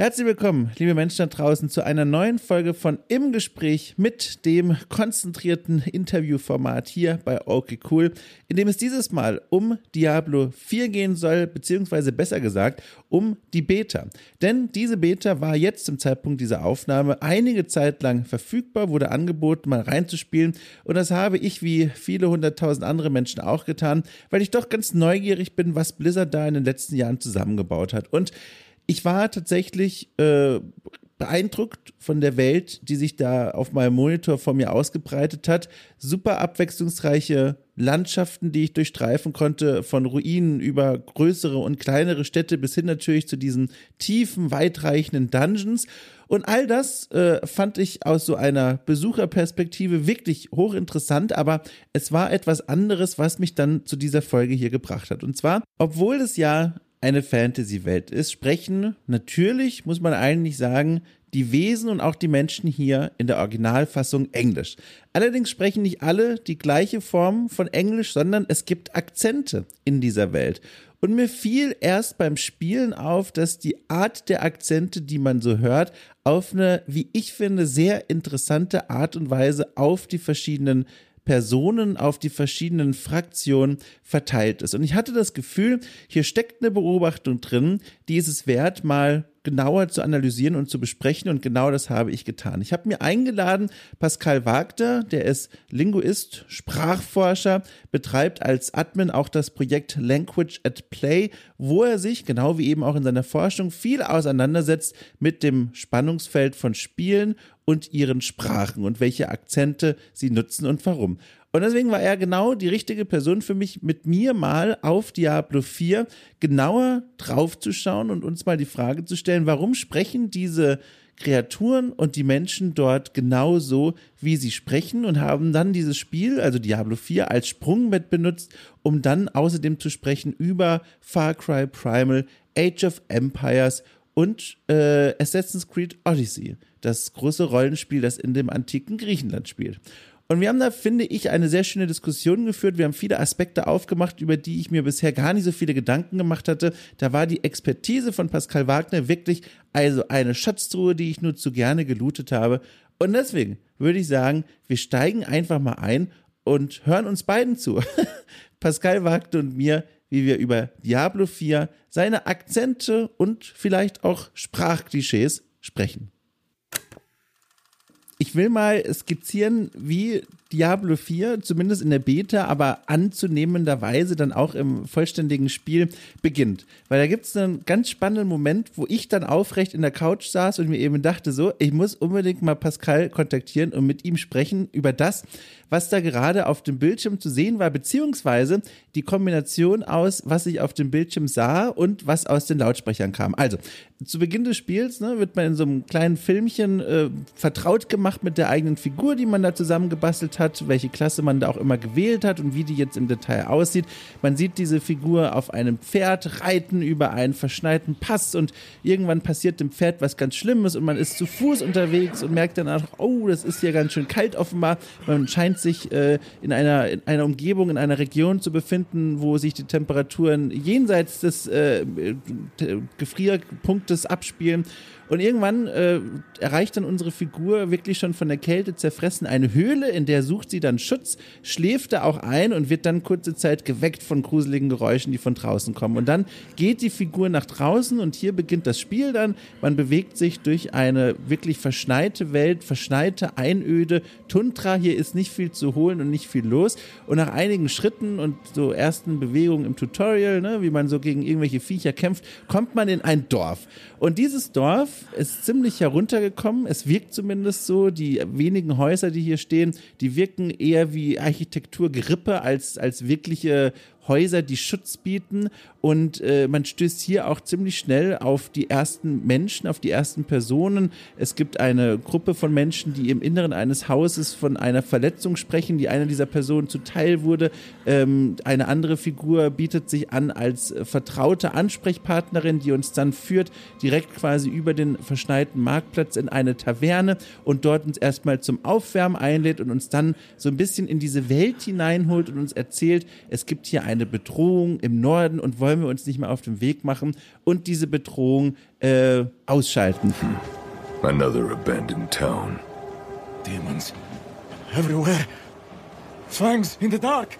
Herzlich willkommen, liebe Menschen da draußen, zu einer neuen Folge von Im Gespräch mit dem konzentrierten Interviewformat hier bei OK Cool, in dem es dieses Mal um Diablo 4 gehen soll, beziehungsweise besser gesagt um die Beta. Denn diese Beta war jetzt zum Zeitpunkt dieser Aufnahme einige Zeit lang verfügbar, wurde angeboten, mal reinzuspielen und das habe ich wie viele hunderttausend andere Menschen auch getan, weil ich doch ganz neugierig bin, was Blizzard da in den letzten Jahren zusammengebaut hat. Und ich war tatsächlich äh, beeindruckt von der Welt, die sich da auf meinem Monitor vor mir ausgebreitet hat. Super abwechslungsreiche Landschaften, die ich durchstreifen konnte, von Ruinen über größere und kleinere Städte bis hin natürlich zu diesen tiefen, weitreichenden Dungeons. Und all das äh, fand ich aus so einer Besucherperspektive wirklich hochinteressant, aber es war etwas anderes, was mich dann zu dieser Folge hier gebracht hat. Und zwar, obwohl es ja eine Fantasy-Welt ist, sprechen natürlich, muss man eigentlich sagen, die Wesen und auch die Menschen hier in der Originalfassung Englisch. Allerdings sprechen nicht alle die gleiche Form von Englisch, sondern es gibt Akzente in dieser Welt. Und mir fiel erst beim Spielen auf, dass die Art der Akzente, die man so hört, auf eine, wie ich finde, sehr interessante Art und Weise auf die verschiedenen Personen auf die verschiedenen Fraktionen verteilt ist. Und ich hatte das Gefühl, hier steckt eine Beobachtung drin, die ist es wert, mal genauer zu analysieren und zu besprechen und genau das habe ich getan. Ich habe mir eingeladen Pascal Wagner, der ist Linguist, Sprachforscher, betreibt als Admin auch das Projekt Language at Play, wo er sich, genau wie eben auch in seiner Forschung, viel auseinandersetzt mit dem Spannungsfeld von Spielen und ihren Sprachen und welche Akzente sie nutzen und warum. Und deswegen war er genau die richtige Person für mich, mit mir mal auf Diablo 4 genauer draufzuschauen und uns mal die Frage zu stellen, warum sprechen diese Kreaturen und die Menschen dort genauso, wie sie sprechen und haben dann dieses Spiel, also Diablo 4, als Sprungbrett benutzt, um dann außerdem zu sprechen über Far Cry Primal, Age of Empires und äh, Assassin's Creed Odyssey, das große Rollenspiel, das in dem antiken Griechenland spielt. Und wir haben da, finde ich, eine sehr schöne Diskussion geführt. Wir haben viele Aspekte aufgemacht, über die ich mir bisher gar nicht so viele Gedanken gemacht hatte. Da war die Expertise von Pascal Wagner wirklich also eine Schatztruhe, die ich nur zu gerne gelootet habe. Und deswegen würde ich sagen, wir steigen einfach mal ein und hören uns beiden zu. Pascal Wagner und mir wie wir über Diablo 4, seine Akzente und vielleicht auch Sprachklischees sprechen. Ich will mal skizzieren, wie Diablo 4, zumindest in der Beta, aber anzunehmenderweise dann auch im vollständigen Spiel beginnt. Weil da gibt es einen ganz spannenden Moment, wo ich dann aufrecht in der Couch saß und mir eben dachte, so, ich muss unbedingt mal Pascal kontaktieren und mit ihm sprechen über das, was da gerade auf dem Bildschirm zu sehen war, beziehungsweise die Kombination aus, was ich auf dem Bildschirm sah und was aus den Lautsprechern kam. Also, zu Beginn des Spiels ne, wird man in so einem kleinen Filmchen äh, vertraut gemacht mit der eigenen Figur, die man da zusammengebastelt hat, welche Klasse man da auch immer gewählt hat und wie die jetzt im Detail aussieht. Man sieht diese Figur auf einem Pferd reiten über einen verschneiten Pass und irgendwann passiert dem Pferd was ganz Schlimmes und man ist zu Fuß unterwegs und merkt dann auch, oh, das ist hier ganz schön kalt offenbar. Man scheint sich äh, in, einer, in einer Umgebung, in einer Region zu befinden, wo sich die Temperaturen jenseits des äh, Gefrierpunktes abspielen. Und irgendwann äh, erreicht dann unsere Figur wirklich schon von der Kälte zerfressen eine Höhle, in der sucht sie dann Schutz, schläft da auch ein und wird dann kurze Zeit geweckt von gruseligen Geräuschen, die von draußen kommen. Und dann geht die Figur nach draußen und hier beginnt das Spiel dann. Man bewegt sich durch eine wirklich verschneite Welt, verschneite Einöde, Tundra. Hier ist nicht viel zu holen und nicht viel los. Und nach einigen Schritten und so ersten Bewegungen im Tutorial, ne, wie man so gegen irgendwelche Viecher kämpft, kommt man in ein Dorf. Und dieses Dorf ist ziemlich heruntergekommen. Es wirkt zumindest so. Die wenigen Häuser, die hier stehen, die wirken eher wie Architekturgerippe als, als wirkliche Häuser, die Schutz bieten. Und äh, man stößt hier auch ziemlich schnell auf die ersten Menschen, auf die ersten Personen. Es gibt eine Gruppe von Menschen, die im Inneren eines Hauses von einer Verletzung sprechen, die einer dieser Personen zuteil wurde. Ähm, eine andere Figur bietet sich an als vertraute Ansprechpartnerin, die uns dann führt, direkt quasi über den verschneiten Marktplatz in eine Taverne und dort uns erstmal zum Aufwärmen einlädt und uns dann so ein bisschen in diese Welt hineinholt und uns erzählt, es gibt hier ein eine Bedrohung im Norden und wollen wir uns nicht mehr auf den Weg machen und diese Bedrohung äh, ausschalten. Another abandoned town. Demons everywhere. Fangs in the dark.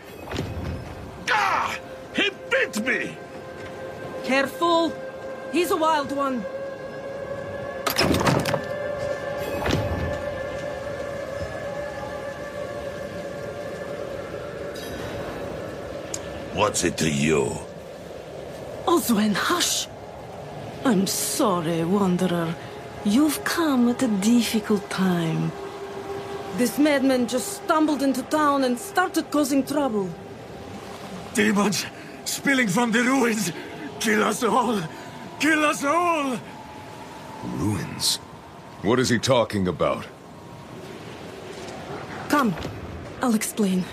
Ah! He bit me! Careful! He's a wild one. What's it to you? Oswen, hush! I'm sorry, Wanderer. You've come at a difficult time. This madman just stumbled into town and started causing trouble. Demons spilling from the ruins. Kill us all! Kill us all! Ruins? What is he talking about? Come, I'll explain.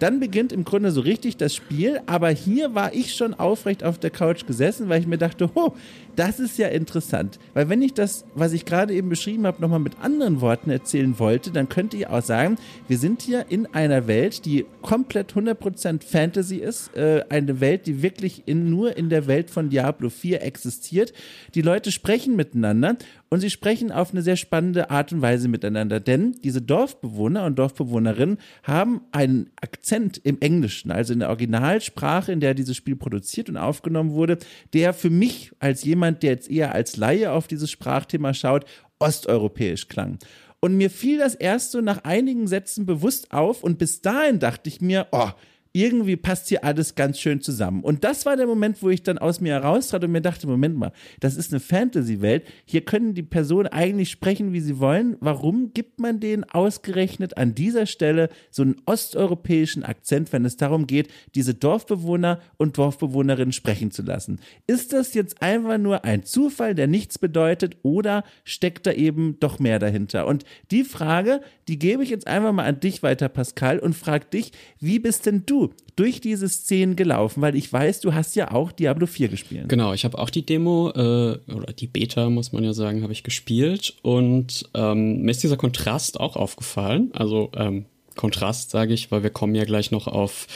Dann beginnt im Grunde so richtig das Spiel, aber hier war ich schon aufrecht auf der Couch gesessen, weil ich mir dachte, oh, das ist ja interessant. Weil wenn ich das, was ich gerade eben beschrieben habe, nochmal mit anderen Worten erzählen wollte, dann könnte ich auch sagen, wir sind hier in einer Welt, die komplett 100% Fantasy ist, äh, eine Welt, die wirklich in, nur in der Welt von Diablo 4 existiert. Die Leute sprechen miteinander und sie sprechen auf eine sehr spannende Art und Weise miteinander, denn diese Dorfbewohner und Dorfbewohnerinnen haben einen Akzent im Englischen, also in der Originalsprache, in der dieses Spiel produziert und aufgenommen wurde, der für mich als jemand, der jetzt eher als Laie auf dieses Sprachthema schaut, osteuropäisch klang. Und mir fiel das erst so nach einigen Sätzen bewusst auf und bis dahin dachte ich mir, oh, irgendwie passt hier alles ganz schön zusammen. Und das war der Moment, wo ich dann aus mir heraustrat und mir dachte, Moment mal, das ist eine Fantasy-Welt. Hier können die Personen eigentlich sprechen, wie sie wollen. Warum gibt man denen ausgerechnet an dieser Stelle so einen osteuropäischen Akzent, wenn es darum geht, diese Dorfbewohner und Dorfbewohnerinnen sprechen zu lassen? Ist das jetzt einfach nur ein Zufall, der nichts bedeutet, oder steckt da eben doch mehr dahinter? Und die Frage, die gebe ich jetzt einfach mal an dich weiter, Pascal, und frag dich, wie bist denn du durch diese Szenen gelaufen? Weil ich weiß, du hast ja auch Diablo 4 gespielt. Genau, ich habe auch die Demo, äh, oder die Beta, muss man ja sagen, habe ich gespielt. Und ähm, mir ist dieser Kontrast auch aufgefallen. Also ähm, Kontrast, sage ich, weil wir kommen ja gleich noch auf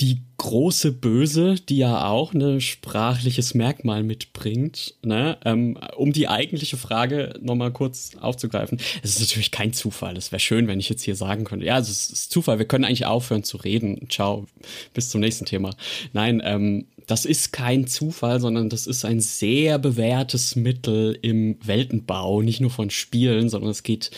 die große Böse, die ja auch ein sprachliches Merkmal mitbringt. Ne? Ähm, um die eigentliche Frage nochmal kurz aufzugreifen. Es ist natürlich kein Zufall. Es wäre schön, wenn ich jetzt hier sagen könnte, ja, es ist Zufall. Wir können eigentlich aufhören zu reden. Ciao, bis zum nächsten Thema. Nein, ähm, das ist kein Zufall, sondern das ist ein sehr bewährtes Mittel im Weltenbau, nicht nur von Spielen, sondern es geht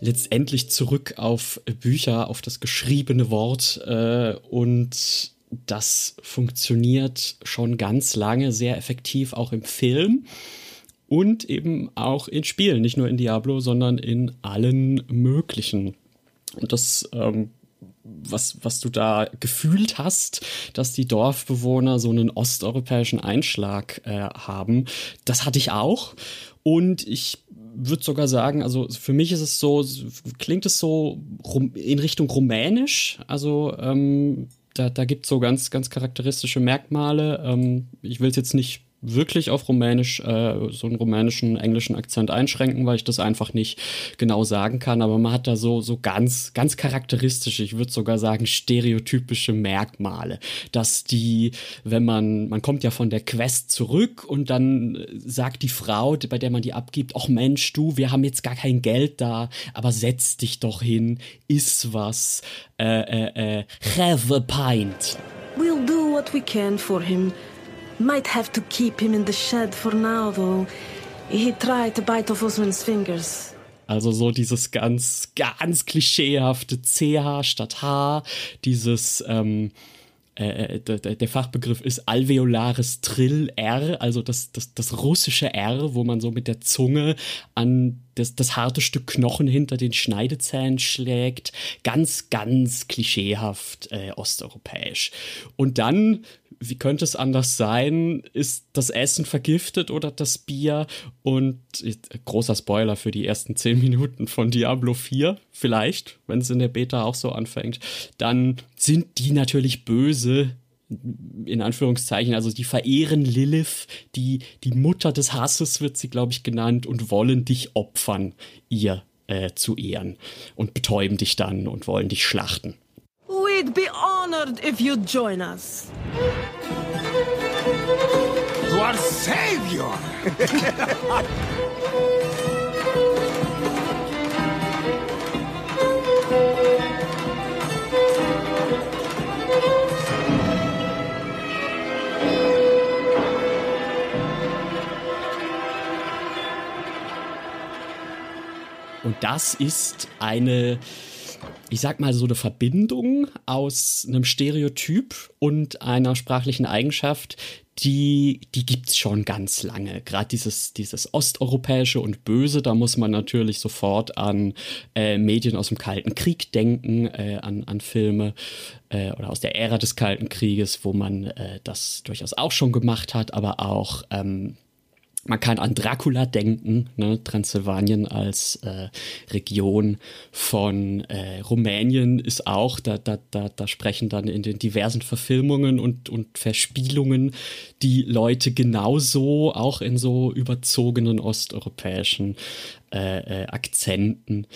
letztendlich zurück auf Bücher, auf das geschriebene Wort äh, und das funktioniert schon ganz lange sehr effektiv auch im Film und eben auch in Spielen, nicht nur in Diablo, sondern in allen möglichen. Und das ähm, was, was du da gefühlt hast, dass die Dorfbewohner so einen osteuropäischen Einschlag äh, haben. Das hatte ich auch. Und ich würde sogar sagen, also für mich ist es so, klingt es so in Richtung rumänisch. Also ähm, da, da gibt es so ganz, ganz charakteristische Merkmale. Ähm, ich will es jetzt nicht wirklich auf Rumänisch, äh, so einen rumänischen, englischen Akzent einschränken, weil ich das einfach nicht genau sagen kann. Aber man hat da so, so ganz, ganz charakteristische, ich würde sogar sagen, stereotypische Merkmale. Dass die, wenn man, man kommt ja von der Quest zurück und dann sagt die Frau, bei der man die abgibt, ach Mensch, du, wir haben jetzt gar kein Geld da, aber setz dich doch hin, iss was, äh, äh, äh, have a pint. We'll do what we can for him. Might have to keep him in the shed for now, though. He tried to bite off Osman's fingers. Also so dieses ganz, ganz klischeehafte CH statt H, dieses, ähm, äh, äh der, Fachbegriff ist alveolares Trill R, also das, das, das russische R, wo man so mit der Zunge an das, das harte Stück Knochen hinter den Schneidezähnen schlägt. Ganz, ganz klischeehaft äh, osteuropäisch. Und dann wie könnte es anders sein? Ist das Essen vergiftet oder das Bier? Und großer Spoiler für die ersten zehn Minuten von Diablo 4, vielleicht, wenn es in der Beta auch so anfängt. Dann sind die natürlich böse, in Anführungszeichen, also die verehren Lilith, die, die Mutter des Hasses wird sie, glaube ich, genannt, und wollen dich opfern, ihr äh, zu ehren und betäuben dich dann und wollen dich schlachten. We We'd be honored if you'd join us. Our savior! Und das ist eine, ich sag mal, so eine Verbindung aus einem Stereotyp und einer sprachlichen Eigenschaft, die, die gibt's schon ganz lange. Gerade dieses, dieses osteuropäische und Böse, da muss man natürlich sofort an äh, Medien aus dem Kalten Krieg denken, äh, an, an Filme äh, oder aus der Ära des Kalten Krieges, wo man äh, das durchaus auch schon gemacht hat, aber auch ähm, man kann an Dracula denken, ne? Transsilvanien als äh, Region von äh, Rumänien ist auch, da, da, da, da sprechen dann in den diversen Verfilmungen und, und Verspielungen die Leute genauso, auch in so überzogenen osteuropäischen äh, äh, Akzenten.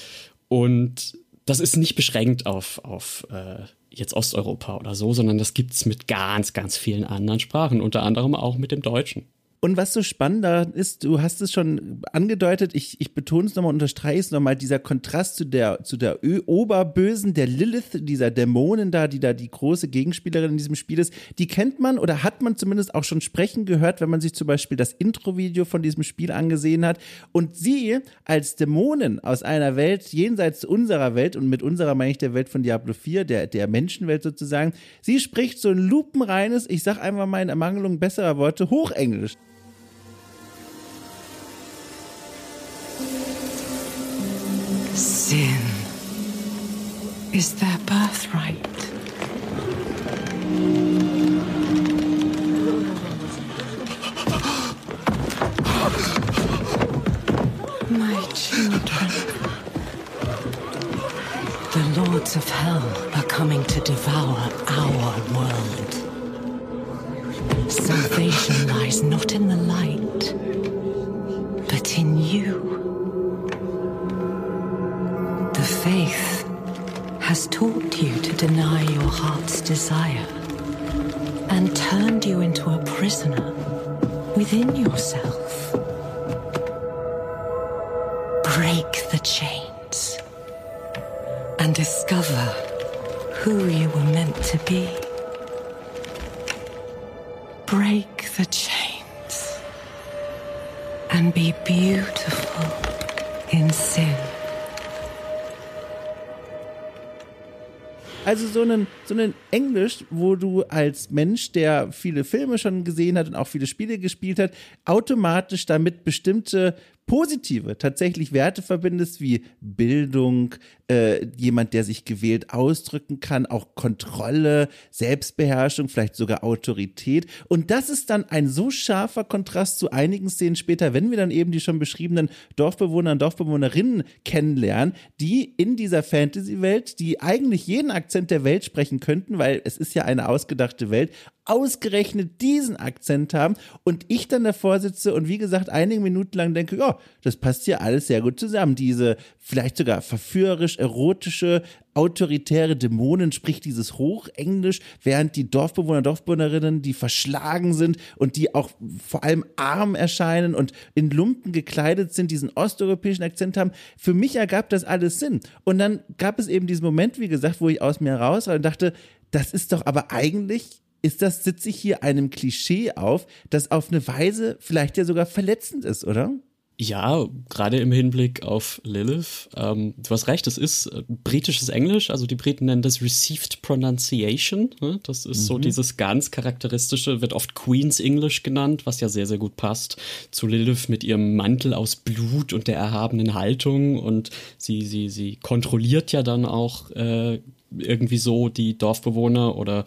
Und das ist nicht beschränkt auf, auf äh, jetzt Osteuropa oder so, sondern das gibt's mit ganz, ganz vielen anderen Sprachen, unter anderem auch mit dem Deutschen. Und was so spannend ist, du hast es schon angedeutet, ich, ich betone es nochmal, unterstreiche es nochmal, dieser Kontrast zu der, zu der Ö Oberbösen, der Lilith, dieser Dämonen da, die da die große Gegenspielerin in diesem Spiel ist, die kennt man oder hat man zumindest auch schon sprechen gehört, wenn man sich zum Beispiel das Intro-Video von diesem Spiel angesehen hat. Und sie als Dämonen aus einer Welt jenseits unserer Welt, und mit unserer meine ich der Welt von Diablo 4, der, der Menschenwelt sozusagen, sie spricht so ein lupenreines, ich sag einfach mal in Ermangelung besserer Worte, Hochenglisch. Is their birthright. My children. The lords of hell are coming to devour our world. Salvation lies not in the light, but in you. The faith has taught you to deny your heart's desire and turned you into a prisoner within yourself. Break the chains and discover who you were meant to be. Break the chains and be beautiful in sin. Also so einen, so einen Englisch, wo du als Mensch, der viele Filme schon gesehen hat und auch viele Spiele gespielt hat, automatisch damit bestimmte positive tatsächlich Werte verbindest, wie Bildung, äh, jemand, der sich gewählt ausdrücken kann, auch Kontrolle, Selbstbeherrschung, vielleicht sogar Autorität. Und das ist dann ein so scharfer Kontrast zu einigen Szenen später, wenn wir dann eben die schon beschriebenen Dorfbewohner und Dorfbewohnerinnen kennenlernen, die in dieser Fantasy-Welt, die eigentlich jeden Akzent der Welt sprechen könnten, weil es ist ja eine ausgedachte Welt, ausgerechnet diesen Akzent haben und ich dann davor sitze und wie gesagt einige Minuten lang denke, ja, das passt hier alles sehr gut zusammen. Diese vielleicht sogar verführerisch erotische autoritäre Dämonen spricht dieses Hochenglisch, während die Dorfbewohner, Dorfbewohnerinnen, die verschlagen sind und die auch vor allem arm erscheinen und in Lumpen gekleidet sind, diesen osteuropäischen Akzent haben. Für mich ergab das alles Sinn. Und dann gab es eben diesen Moment, wie gesagt, wo ich aus mir raus und dachte, das ist doch aber eigentlich ist das, sitze ich hier einem Klischee auf, das auf eine Weise vielleicht ja sogar verletzend ist, oder? Ja, gerade im Hinblick auf Lilith. Ähm, du hast recht, es ist äh, britisches Englisch, also die Briten nennen das Received Pronunciation. Ne? Das ist mhm. so dieses ganz charakteristische, wird oft Queen's English genannt, was ja sehr, sehr gut passt zu Lilith mit ihrem Mantel aus Blut und der erhabenen Haltung. Und sie, sie, sie kontrolliert ja dann auch äh, irgendwie so die Dorfbewohner oder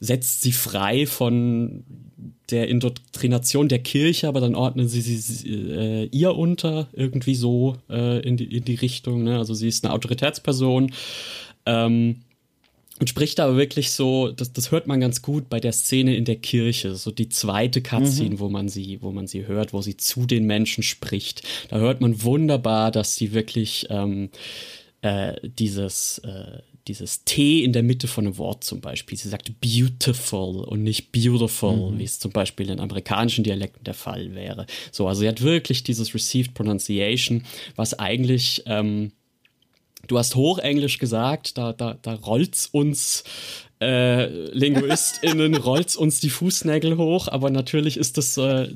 setzt sie frei von der Indoktrination der Kirche, aber dann ordnen sie sie äh, ihr unter, irgendwie so äh, in, die, in die Richtung. Ne? Also sie ist eine Autoritätsperson. Ähm, und spricht aber wirklich so, das, das hört man ganz gut bei der Szene in der Kirche, so die zweite Cutscene, mhm. wo man sie, wo man sie hört, wo sie zu den Menschen spricht. Da hört man wunderbar, dass sie wirklich ähm, äh, dieses, äh, dieses T in der Mitte von einem Wort zum Beispiel. Sie sagt beautiful und nicht beautiful, mhm. wie es zum Beispiel in amerikanischen Dialekten der Fall wäre. So, also sie hat wirklich dieses Received Pronunciation, was eigentlich ähm, Du hast Hochenglisch gesagt, da, da, da rollt's uns äh, LinguistInnen rollt uns die Fußnägel hoch, aber natürlich ist das, äh,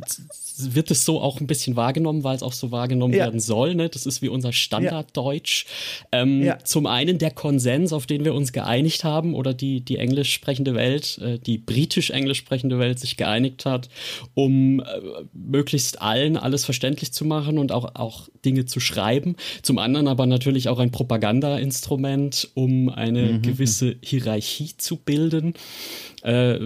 wird es so auch ein bisschen wahrgenommen, weil es auch so wahrgenommen ja. werden soll. Ne? Das ist wie unser Standarddeutsch. Ja. Ähm, ja. Zum einen der Konsens, auf den wir uns geeinigt haben, oder die, die englisch sprechende Welt, äh, die britisch-englisch sprechende Welt sich geeinigt hat, um äh, möglichst allen alles verständlich zu machen und auch, auch Dinge zu schreiben. Zum anderen aber natürlich auch ein Propaganda-Instrument, um eine mhm. gewisse Hierarchie zu bilden. Äh,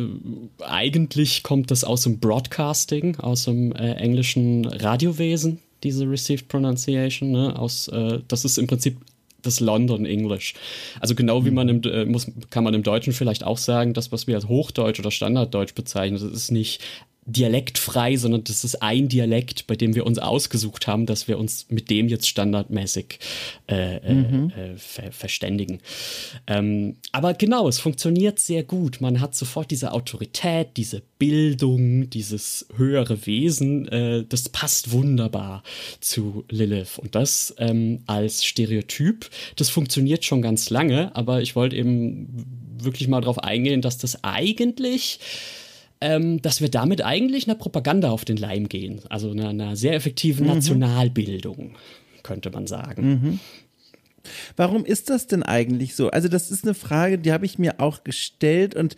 eigentlich kommt das aus dem Broadcasting, aus dem äh, englischen Radiowesen, diese Received Pronunciation. Ne? Aus, äh, das ist im Prinzip das London English. Also genau wie man im, äh, muss, kann man im Deutschen vielleicht auch sagen, das, was wir als Hochdeutsch oder Standarddeutsch bezeichnen, das ist nicht dialektfrei, sondern das ist ein Dialekt, bei dem wir uns ausgesucht haben, dass wir uns mit dem jetzt standardmäßig äh, äh mhm. äh, ver verständigen. Ähm, aber genau, es funktioniert sehr gut. Man hat sofort diese Autorität, diese Bildung, dieses höhere Wesen. Äh, das passt wunderbar zu Lilith. Und das ähm, als Stereotyp, das funktioniert schon ganz lange, aber ich wollte eben wirklich mal darauf eingehen, dass das eigentlich ähm, dass wir damit eigentlich einer Propaganda auf den Leim gehen. Also einer, einer sehr effektiven mhm. Nationalbildung, könnte man sagen. Mhm. Warum ist das denn eigentlich so? Also, das ist eine Frage, die habe ich mir auch gestellt und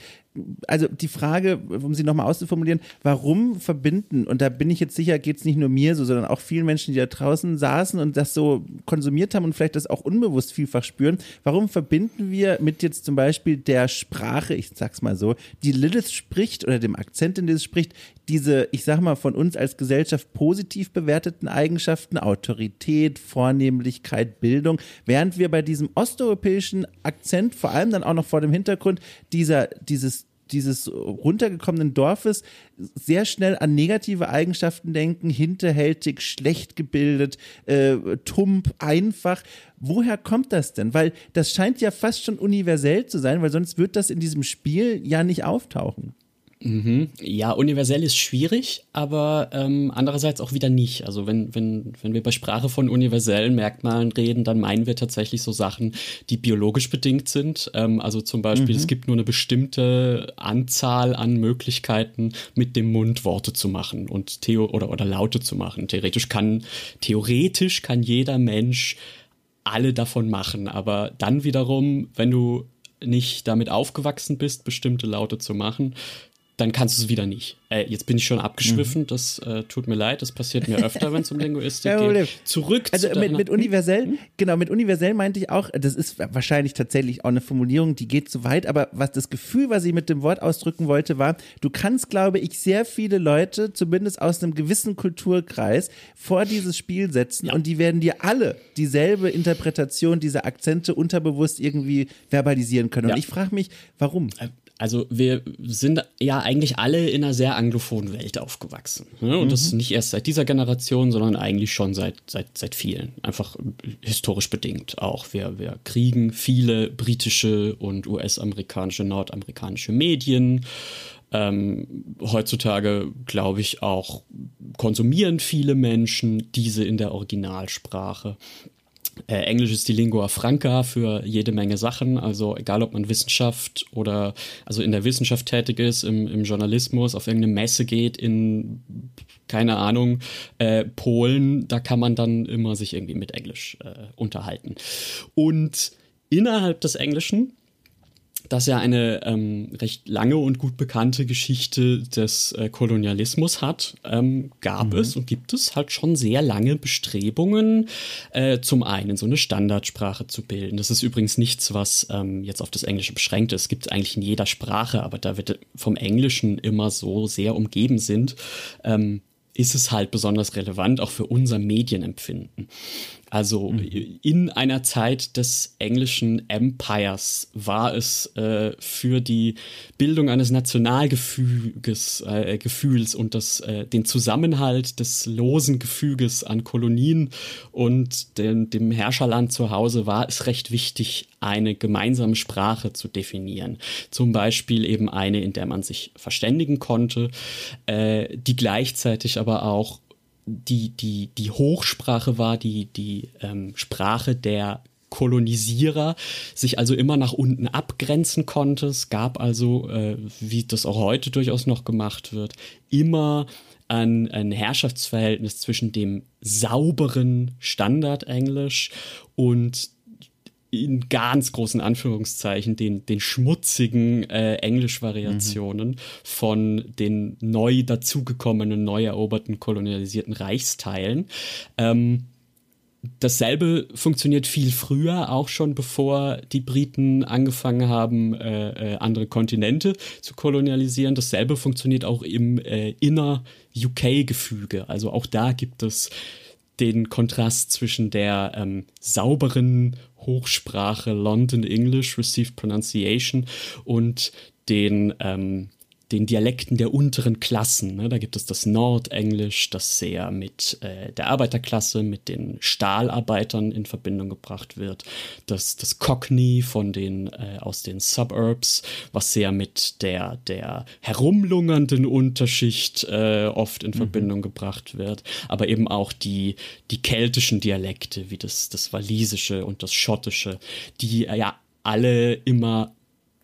also die Frage, um sie nochmal auszuformulieren, warum verbinden, und da bin ich jetzt sicher, geht es nicht nur mir so, sondern auch vielen Menschen, die da draußen saßen und das so konsumiert haben und vielleicht das auch unbewusst vielfach spüren, warum verbinden wir mit jetzt zum Beispiel der Sprache, ich sag's mal so, die Lilith spricht oder dem Akzent, in dem sie spricht, diese, ich sag mal, von uns als Gesellschaft positiv bewerteten Eigenschaften, Autorität, Vornehmlichkeit, Bildung, während wir bei diesem osteuropäischen Akzent, vor allem dann auch noch vor dem Hintergrund dieser, dieses dieses runtergekommenen Dorfes sehr schnell an negative Eigenschaften denken, hinterhältig, schlecht gebildet, äh, tump, einfach. Woher kommt das denn? Weil das scheint ja fast schon universell zu sein, weil sonst wird das in diesem Spiel ja nicht auftauchen. Mhm. Ja, universell ist schwierig, aber ähm, andererseits auch wieder nicht. Also wenn, wenn, wenn wir bei Sprache von universellen Merkmalen reden, dann meinen wir tatsächlich so Sachen, die biologisch bedingt sind. Ähm, also zum Beispiel, mhm. es gibt nur eine bestimmte Anzahl an Möglichkeiten, mit dem Mund Worte zu machen und Theo oder, oder Laute zu machen. Theoretisch kann, theoretisch kann jeder Mensch alle davon machen, aber dann wiederum, wenn du nicht damit aufgewachsen bist, bestimmte Laute zu machen, dann kannst du es wieder nicht. Äh, jetzt bin ich schon abgeschwiffen, mhm. das äh, tut mir leid, das passiert mir öfter, wenn es um Linguistik geht. Zurück also zu mit, mit universell, hm? genau, mit universell meinte ich auch, das ist wahrscheinlich tatsächlich auch eine Formulierung, die geht zu weit, aber was das Gefühl, was ich mit dem Wort ausdrücken wollte, war, du kannst, glaube ich, sehr viele Leute, zumindest aus einem gewissen Kulturkreis, vor dieses Spiel setzen ja. und die werden dir alle dieselbe Interpretation dieser Akzente unterbewusst irgendwie verbalisieren können. Ja. Und ich frage mich, warum? Also wir sind ja eigentlich alle in einer sehr anglophonen Welt aufgewachsen. Ne? Und mhm. das nicht erst seit dieser Generation, sondern eigentlich schon seit, seit, seit vielen. Einfach historisch bedingt auch. Wir, wir kriegen viele britische und US-amerikanische, nordamerikanische Medien. Ähm, heutzutage, glaube ich, auch konsumieren viele Menschen diese in der Originalsprache. Äh, Englisch ist die Lingua Franca für jede Menge Sachen. Also egal, ob man Wissenschaft oder also in der Wissenschaft tätig ist, im, im Journalismus, auf irgendeine Messe geht, in keine Ahnung, äh, Polen, da kann man dann immer sich irgendwie mit Englisch äh, unterhalten. Und innerhalb des Englischen das ja eine ähm, recht lange und gut bekannte Geschichte des äh, Kolonialismus hat, ähm, gab mhm. es und gibt es halt schon sehr lange Bestrebungen, äh, zum einen so eine Standardsprache zu bilden. Das ist übrigens nichts, was ähm, jetzt auf das Englische beschränkt ist. Es gibt eigentlich in jeder Sprache, aber da wird vom Englischen immer so sehr umgeben sind, ähm, ist es halt besonders relevant, auch für unser Medienempfinden. Also mhm. in einer Zeit des englischen Empires war es äh, für die Bildung eines Nationalgefüges, äh, Gefühls und das, äh, den Zusammenhalt des losen Gefüges an Kolonien und den, dem Herrscherland zu Hause war es recht wichtig, eine gemeinsame Sprache zu definieren. Zum Beispiel eben eine, in der man sich verständigen konnte, äh, die gleichzeitig aber auch die, die, die Hochsprache war, die, die ähm, Sprache der Kolonisierer sich also immer nach unten abgrenzen konnte. Es gab also, äh, wie das auch heute durchaus noch gemacht wird, immer ein, ein Herrschaftsverhältnis zwischen dem sauberen Standardenglisch und in ganz großen Anführungszeichen den, den schmutzigen äh, Englisch-Variationen mhm. von den neu dazugekommenen, neu eroberten, kolonialisierten Reichsteilen. Ähm, dasselbe funktioniert viel früher, auch schon bevor die Briten angefangen haben, äh, äh, andere Kontinente zu kolonialisieren. Dasselbe funktioniert auch im äh, inner UK-Gefüge. Also auch da gibt es den Kontrast zwischen der ähm, sauberen Hochsprache London English Received Pronunciation und den ähm, den Dialekten der unteren Klassen. Ne? Da gibt es das Nordenglisch, das sehr mit äh, der Arbeiterklasse, mit den Stahlarbeitern in Verbindung gebracht wird. Das, das Cockney von den, äh, aus den Suburbs, was sehr mit der, der herumlungernden Unterschicht äh, oft in mhm. Verbindung gebracht wird. Aber eben auch die, die keltischen Dialekte, wie das, das Walisische und das Schottische, die äh, ja alle immer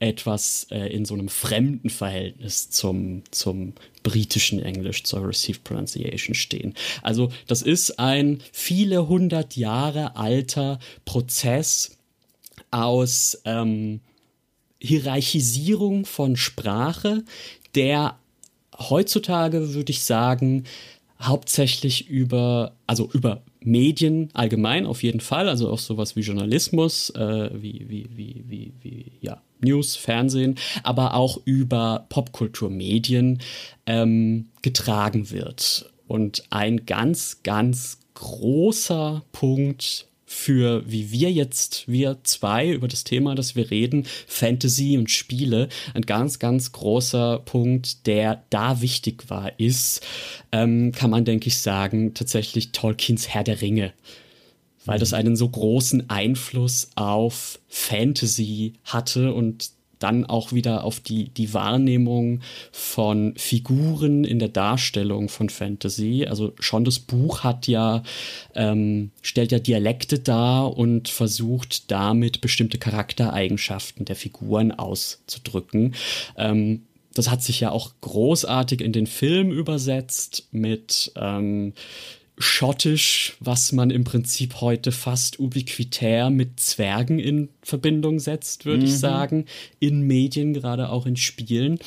etwas äh, in so einem fremden Verhältnis zum, zum britischen Englisch, zur Received Pronunciation stehen. Also das ist ein viele hundert Jahre alter Prozess aus ähm, Hierarchisierung von Sprache, der heutzutage, würde ich sagen, hauptsächlich über, also über Medien allgemein auf jeden Fall, also auch sowas wie Journalismus, äh, wie, wie, wie, wie, wie, ja, News, Fernsehen, aber auch über Popkulturmedien ähm, getragen wird. Und ein ganz, ganz großer Punkt für, wie wir jetzt, wir zwei, über das Thema, das wir reden, Fantasy und Spiele, ein ganz, ganz großer Punkt, der da wichtig war, ist, ähm, kann man, denke ich, sagen, tatsächlich Tolkiens Herr der Ringe weil das einen so großen Einfluss auf Fantasy hatte und dann auch wieder auf die, die Wahrnehmung von Figuren in der Darstellung von Fantasy. Also schon das Buch hat ja, ähm, stellt ja Dialekte dar und versucht damit bestimmte Charaktereigenschaften der Figuren auszudrücken. Ähm, das hat sich ja auch großartig in den Film übersetzt mit ähm, Schottisch, was man im Prinzip heute fast ubiquitär mit Zwergen in Verbindung setzt, würde mhm. ich sagen, in Medien, gerade auch in Spielen.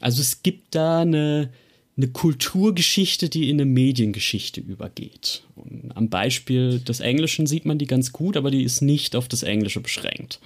Also es gibt da eine, eine Kulturgeschichte, die in eine Mediengeschichte übergeht. Und am Beispiel des Englischen sieht man die ganz gut, aber die ist nicht auf das Englische beschränkt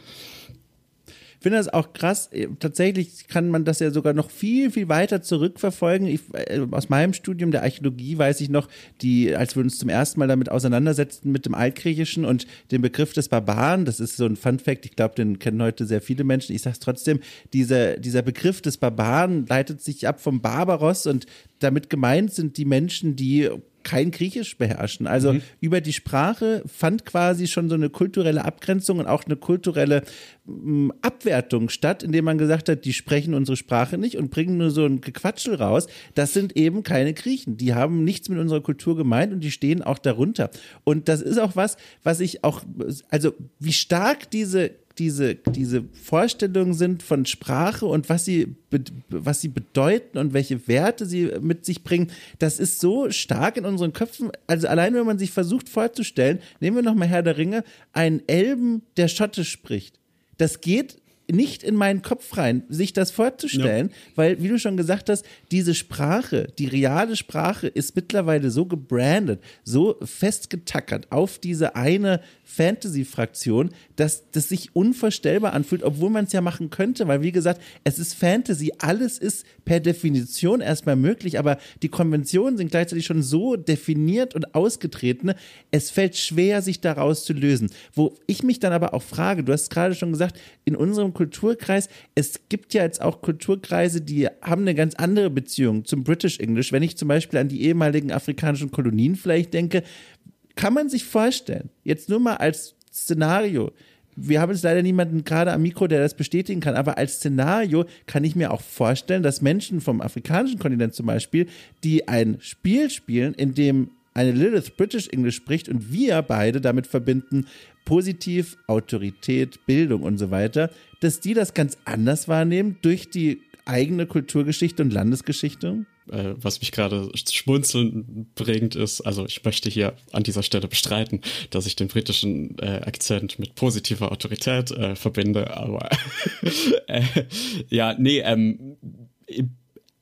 finde das auch krass. Äh, tatsächlich kann man das ja sogar noch viel, viel weiter zurückverfolgen. Ich, äh, aus meinem Studium der Archäologie weiß ich noch, die, als wir uns zum ersten Mal damit auseinandersetzten mit dem Altgriechischen und dem Begriff des Barbaren, das ist so ein Fun Fact, ich glaube, den kennen heute sehr viele Menschen. Ich sage es trotzdem, dieser, dieser Begriff des Barbaren leitet sich ab vom Barbaros und damit gemeint sind die Menschen, die kein Griechisch beherrschen. Also mhm. über die Sprache fand quasi schon so eine kulturelle Abgrenzung und auch eine kulturelle mm, Abwertung statt, indem man gesagt hat, die sprechen unsere Sprache nicht und bringen nur so ein Gequatschel raus. Das sind eben keine Griechen. Die haben nichts mit unserer Kultur gemeint und die stehen auch darunter. Und das ist auch was, was ich auch, also wie stark diese diese, diese Vorstellungen sind von Sprache und was sie, was sie bedeuten und welche Werte sie mit sich bringen, das ist so stark in unseren Köpfen. Also allein wenn man sich versucht vorzustellen, nehmen wir nochmal Herr der Ringe, einen Elben, der Schottisch spricht. Das geht nicht in meinen Kopf rein, sich das vorzustellen, ja. weil, wie du schon gesagt hast, diese Sprache, die reale Sprache ist mittlerweile so gebrandet, so festgetackert auf diese eine Fantasy-Fraktion, dass das sich unvorstellbar anfühlt, obwohl man es ja machen könnte, weil wie gesagt, es ist Fantasy, alles ist per Definition erstmal möglich, aber die Konventionen sind gleichzeitig schon so definiert und ausgetreten, es fällt schwer, sich daraus zu lösen. Wo ich mich dann aber auch frage, du hast gerade schon gesagt, in unserem Kulturkreis, es gibt ja jetzt auch Kulturkreise, die haben eine ganz andere Beziehung zum British English. Wenn ich zum Beispiel an die ehemaligen afrikanischen Kolonien vielleicht denke, kann man sich vorstellen, jetzt nur mal als Szenario, wir haben jetzt leider niemanden gerade am Mikro, der das bestätigen kann, aber als Szenario kann ich mir auch vorstellen, dass Menschen vom afrikanischen Kontinent zum Beispiel, die ein Spiel spielen, in dem eine Lilith British English spricht und wir beide damit verbinden, positiv, Autorität, Bildung und so weiter, dass die das ganz anders wahrnehmen durch die eigene Kulturgeschichte und Landesgeschichte? Äh, was mich gerade schmunzeln bringt, ist, also ich möchte hier an dieser Stelle bestreiten, dass ich den britischen äh, Akzent mit positiver Autorität äh, verbinde, aber äh, ja, nee, ähm,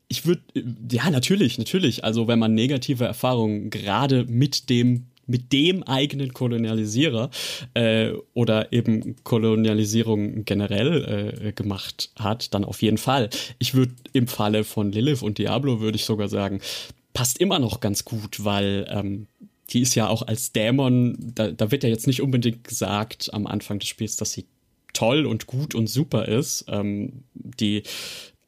ich würde, ja, natürlich, natürlich. Also, wenn man negative Erfahrungen gerade mit dem mit dem eigenen Kolonialisierer äh, oder eben Kolonialisierung generell äh, gemacht hat, dann auf jeden Fall. Ich würde im Falle von Lilith und Diablo würde ich sogar sagen, passt immer noch ganz gut, weil ähm, die ist ja auch als Dämon, da, da wird ja jetzt nicht unbedingt gesagt am Anfang des Spiels, dass sie toll und gut und super ist. Ähm, die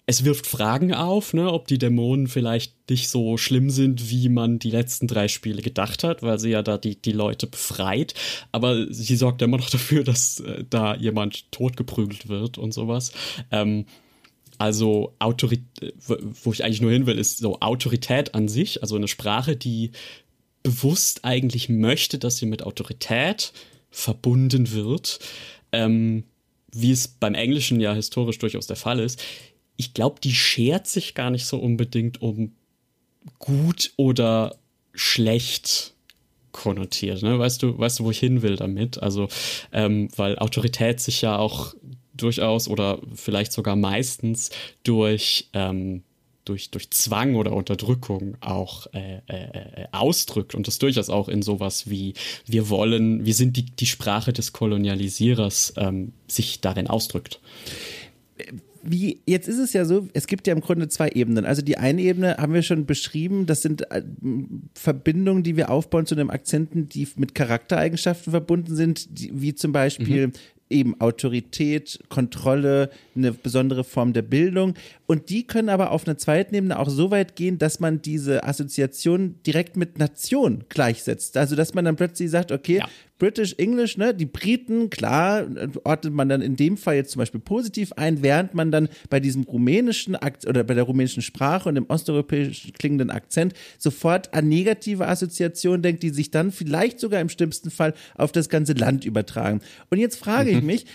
es wirft Fragen auf, ne, ob die Dämonen vielleicht nicht so schlimm sind, wie man die letzten drei Spiele gedacht hat, weil sie ja da die, die Leute befreit. Aber sie sorgt immer noch dafür, dass äh, da jemand totgeprügelt wird und sowas. Ähm, also Autorität, wo ich eigentlich nur hin will, ist so Autorität an sich, also eine Sprache, die bewusst eigentlich möchte, dass sie mit Autorität verbunden wird. Ähm, wie es beim Englischen ja historisch durchaus der Fall ist, ich glaube, die schert sich gar nicht so unbedingt um gut oder schlecht konnotiert. Ne? Weißt du, weißt du, wo ich hin will damit? Also, ähm, weil Autorität sich ja auch durchaus oder vielleicht sogar meistens durch ähm, durch, durch Zwang oder Unterdrückung auch äh, äh, äh, ausdrückt und das durchaus auch in sowas wie wir wollen, wir sind die, die Sprache des Kolonialisierers ähm, sich darin ausdrückt wie, jetzt ist es ja so, es gibt ja im Grunde zwei Ebenen. Also die eine Ebene haben wir schon beschrieben, das sind äh, Verbindungen, die wir aufbauen zu einem Akzenten, die mit Charaktereigenschaften verbunden sind, die, wie zum Beispiel mhm eben Autorität, Kontrolle, eine besondere Form der Bildung. Und die können aber auf einer zweiten Ebene auch so weit gehen, dass man diese Assoziation direkt mit Nation gleichsetzt. Also, dass man dann plötzlich sagt, okay, ja. British English, ne, die Briten, klar, ordnet man dann in dem Fall jetzt zum Beispiel positiv ein, während man dann bei diesem rumänischen Akt oder bei der rumänischen Sprache und dem osteuropäisch klingenden Akzent sofort an negative Assoziationen denkt, die sich dann vielleicht sogar im schlimmsten Fall auf das ganze Land übertragen. Und jetzt frage ich mhm. mich,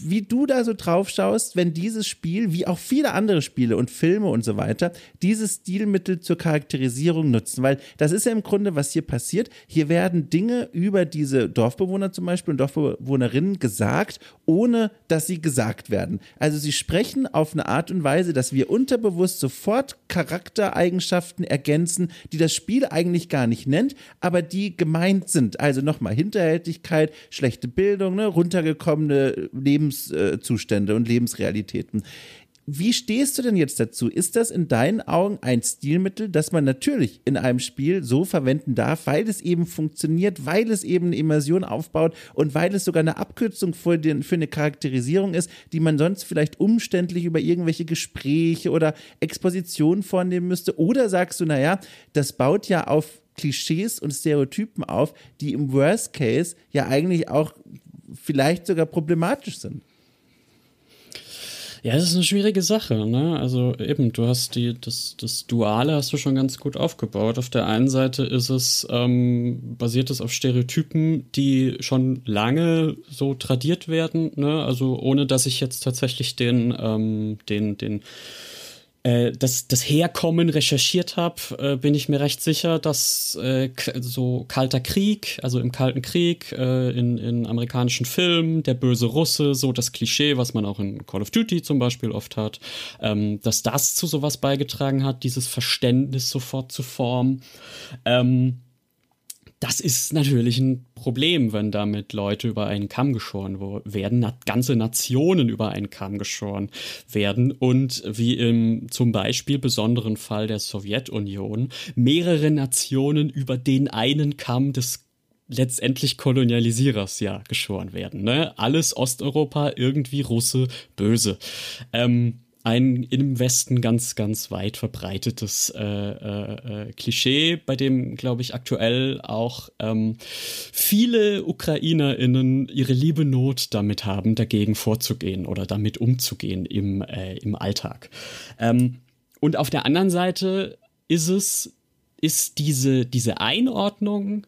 wie du da so drauf schaust, wenn dieses Spiel, wie auch viele andere Spiele und Filme und so weiter, dieses Stilmittel zur Charakterisierung nutzen. Weil das ist ja im Grunde, was hier passiert. Hier werden Dinge über diese Dorfbewohner zum Beispiel und Dorfbewohnerinnen gesagt, ohne dass sie gesagt werden. Also sie sprechen auf eine Art und Weise, dass wir unterbewusst sofort Charaktereigenschaften ergänzen, die das Spiel eigentlich gar nicht nennt, aber die gemeint sind. Also nochmal Hinterhältigkeit, schlechte Bildung, ne, runtergekommene Lebens Lebenszustände und Lebensrealitäten. Wie stehst du denn jetzt dazu? Ist das in deinen Augen ein Stilmittel, das man natürlich in einem Spiel so verwenden darf, weil es eben funktioniert, weil es eben eine Immersion aufbaut und weil es sogar eine Abkürzung für, den, für eine Charakterisierung ist, die man sonst vielleicht umständlich über irgendwelche Gespräche oder Expositionen vornehmen müsste? Oder sagst du, naja, das baut ja auf Klischees und Stereotypen auf, die im Worst Case ja eigentlich auch vielleicht sogar problematisch sind. Ja, das ist eine schwierige Sache, ne? Also eben, du hast die, das, das Duale hast du schon ganz gut aufgebaut. Auf der einen Seite ist es, ähm, basiert es auf Stereotypen, die schon lange so tradiert werden, ne? Also ohne dass ich jetzt tatsächlich den, ähm, den, den äh, das, das Herkommen recherchiert habe, äh, bin ich mir recht sicher, dass äh, so kalter Krieg, also im Kalten Krieg, äh, in, in amerikanischen Filmen, der böse Russe, so das Klischee, was man auch in Call of Duty zum Beispiel oft hat, ähm, dass das zu sowas beigetragen hat, dieses Verständnis sofort zu formen. Ähm, das ist natürlich ein Problem, wenn damit Leute über einen Kamm geschoren werden, ganze Nationen über einen Kamm geschoren werden und wie im zum Beispiel besonderen Fall der Sowjetunion mehrere Nationen über den einen Kamm des letztendlich Kolonialisierers ja geschoren werden. Ne? Alles Osteuropa irgendwie Russe böse. Ähm, ein im Westen ganz, ganz weit verbreitetes äh, äh, äh, Klischee, bei dem, glaube ich, aktuell auch ähm, viele UkrainerInnen ihre liebe Not damit haben, dagegen vorzugehen oder damit umzugehen im, äh, im Alltag. Ähm, und auf der anderen Seite ist es, ist diese, diese Einordnung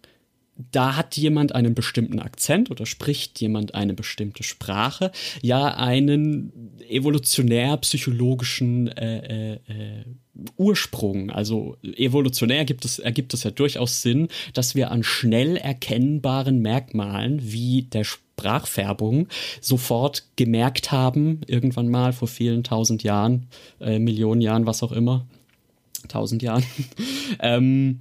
da hat jemand einen bestimmten Akzent oder spricht jemand eine bestimmte Sprache, ja einen evolutionär-psychologischen äh, äh, äh, Ursprung. Also evolutionär gibt es, ergibt es ja durchaus Sinn, dass wir an schnell erkennbaren Merkmalen wie der Sprachfärbung sofort gemerkt haben, irgendwann mal vor vielen tausend Jahren, äh, Millionen Jahren, was auch immer, tausend Jahren, ähm,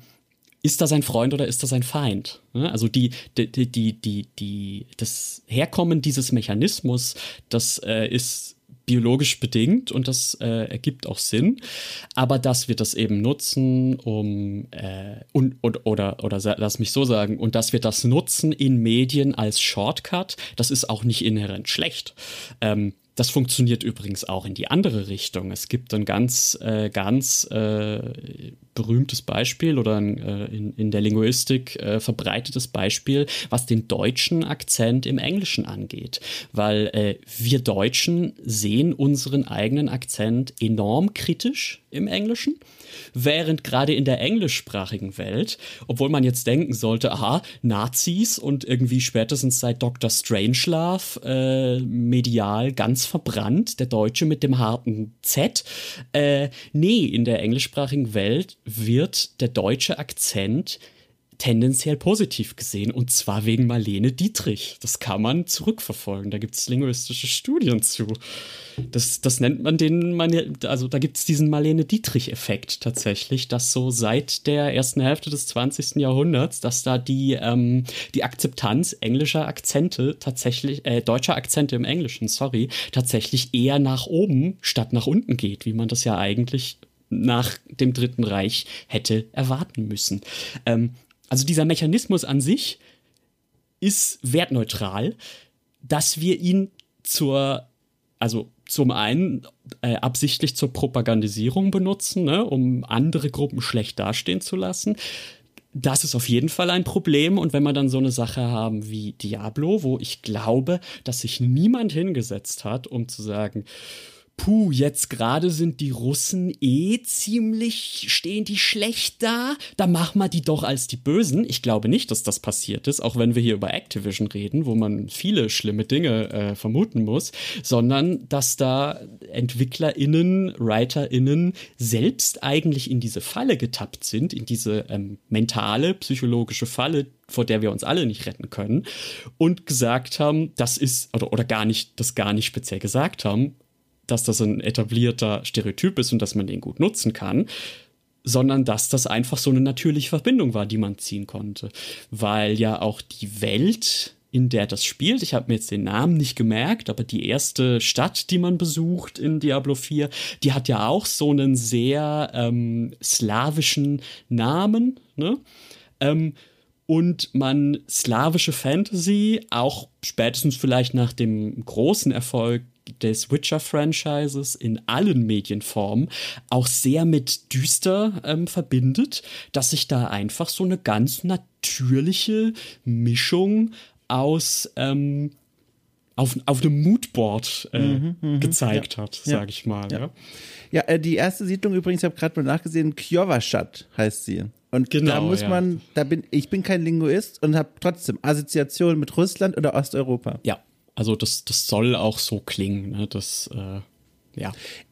ist das ein Freund oder ist das ein Feind? Also die, die, die, die, die, das Herkommen dieses Mechanismus, das äh, ist biologisch bedingt und das äh, ergibt auch Sinn. Aber dass wir das eben nutzen, um äh, und, und, oder, oder lass mich so sagen, und dass wir das nutzen in Medien als Shortcut, das ist auch nicht inhärent schlecht. Ähm, das funktioniert übrigens auch in die andere Richtung. Es gibt ein ganz, äh, ganz äh, berühmtes Beispiel oder ein, äh, in, in der Linguistik äh, verbreitetes Beispiel, was den deutschen Akzent im Englischen angeht. Weil äh, wir Deutschen sehen unseren eigenen Akzent enorm kritisch im Englischen während gerade in der englischsprachigen Welt, obwohl man jetzt denken sollte, aha, Nazis und irgendwie spätestens seit Dr. Strangelove äh, medial ganz verbrannt, der Deutsche mit dem harten Z. Äh, nee, in der englischsprachigen Welt wird der deutsche Akzent tendenziell positiv gesehen und zwar wegen Marlene Dietrich. Das kann man zurückverfolgen. Da gibt es linguistische Studien zu. Das, das nennt man den, also da gibt es diesen Marlene Dietrich-Effekt tatsächlich, dass so seit der ersten Hälfte des 20. Jahrhunderts, dass da die, ähm, die Akzeptanz englischer Akzente tatsächlich, äh, deutscher Akzente im Englischen, sorry, tatsächlich eher nach oben statt nach unten geht, wie man das ja eigentlich nach dem Dritten Reich hätte erwarten müssen. Ähm, also dieser Mechanismus an sich ist wertneutral, dass wir ihn zur, also zum einen äh, absichtlich zur Propagandisierung benutzen, ne, um andere Gruppen schlecht dastehen zu lassen. Das ist auf jeden Fall ein Problem. Und wenn wir dann so eine Sache haben wie Diablo, wo ich glaube, dass sich niemand hingesetzt hat, um zu sagen, puh, jetzt gerade sind die Russen eh ziemlich, stehen die schlecht da, da machen wir die doch als die Bösen. Ich glaube nicht, dass das passiert ist, auch wenn wir hier über Activision reden, wo man viele schlimme Dinge äh, vermuten muss, sondern dass da EntwicklerInnen, WriterInnen selbst eigentlich in diese Falle getappt sind, in diese ähm, mentale, psychologische Falle, vor der wir uns alle nicht retten können und gesagt haben, das ist, oder, oder gar nicht, das gar nicht speziell gesagt haben, dass das ein etablierter Stereotyp ist und dass man den gut nutzen kann, sondern dass das einfach so eine natürliche Verbindung war, die man ziehen konnte. Weil ja auch die Welt, in der das spielt, ich habe mir jetzt den Namen nicht gemerkt, aber die erste Stadt, die man besucht in Diablo 4, die hat ja auch so einen sehr ähm, slawischen Namen, ne? Ähm, und man slawische Fantasy, auch spätestens vielleicht nach dem großen Erfolg des Witcher-Franchises in allen Medienformen auch sehr mit düster ähm, verbindet, dass sich da einfach so eine ganz natürliche Mischung aus ähm, auf, auf einem Moodboard äh, mhm, mhm gezeigt ja. hat, sage ja. ich mal. Ja, ja. äh, die erste Siedlung übrigens, ich habe gerade mal nachgesehen, Kjovashat heißt sie. Und genau, da muss man, da bin ich bin kein Linguist und habe trotzdem Assoziationen mit Russland oder Osteuropa. Ja, also das, das soll auch so klingen. Ne? Das, äh, ja.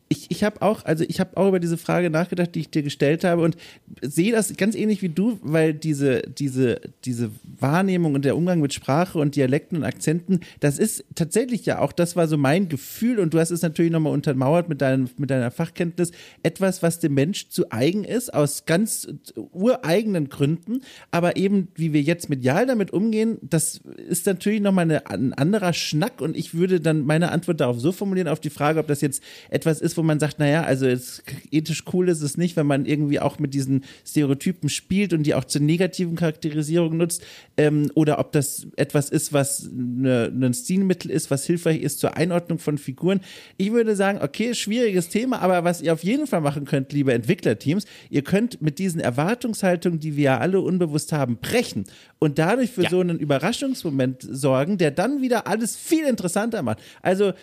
Ich, ich habe auch, also ich habe auch über diese Frage nachgedacht, die ich dir gestellt habe und sehe das ganz ähnlich wie du, weil diese, diese, diese Wahrnehmung und der Umgang mit Sprache und Dialekten und Akzenten, das ist tatsächlich ja auch, das war so mein Gefühl und du hast es natürlich nochmal untermauert mit, deinem, mit deiner Fachkenntnis, etwas, was dem Mensch zu eigen ist, aus ganz ureigenen Gründen, aber eben, wie wir jetzt medial damit umgehen, das ist natürlich nochmal eine, ein anderer Schnack und ich würde dann meine Antwort darauf so formulieren, auf die Frage, ob das jetzt etwas ist, wo man sagt, naja, also jetzt, ethisch cool ist es nicht, wenn man irgendwie auch mit diesen Stereotypen spielt und die auch zur negativen Charakterisierung nutzt, ähm, oder ob das etwas ist, was eine, ein Stilmittel ist, was hilfreich ist zur Einordnung von Figuren. Ich würde sagen, okay, schwieriges Thema, aber was ihr auf jeden Fall machen könnt, liebe Entwicklerteams, ihr könnt mit diesen Erwartungshaltungen, die wir ja alle unbewusst haben, brechen und dadurch für ja. so einen Überraschungsmoment sorgen, der dann wieder alles viel interessanter macht. Also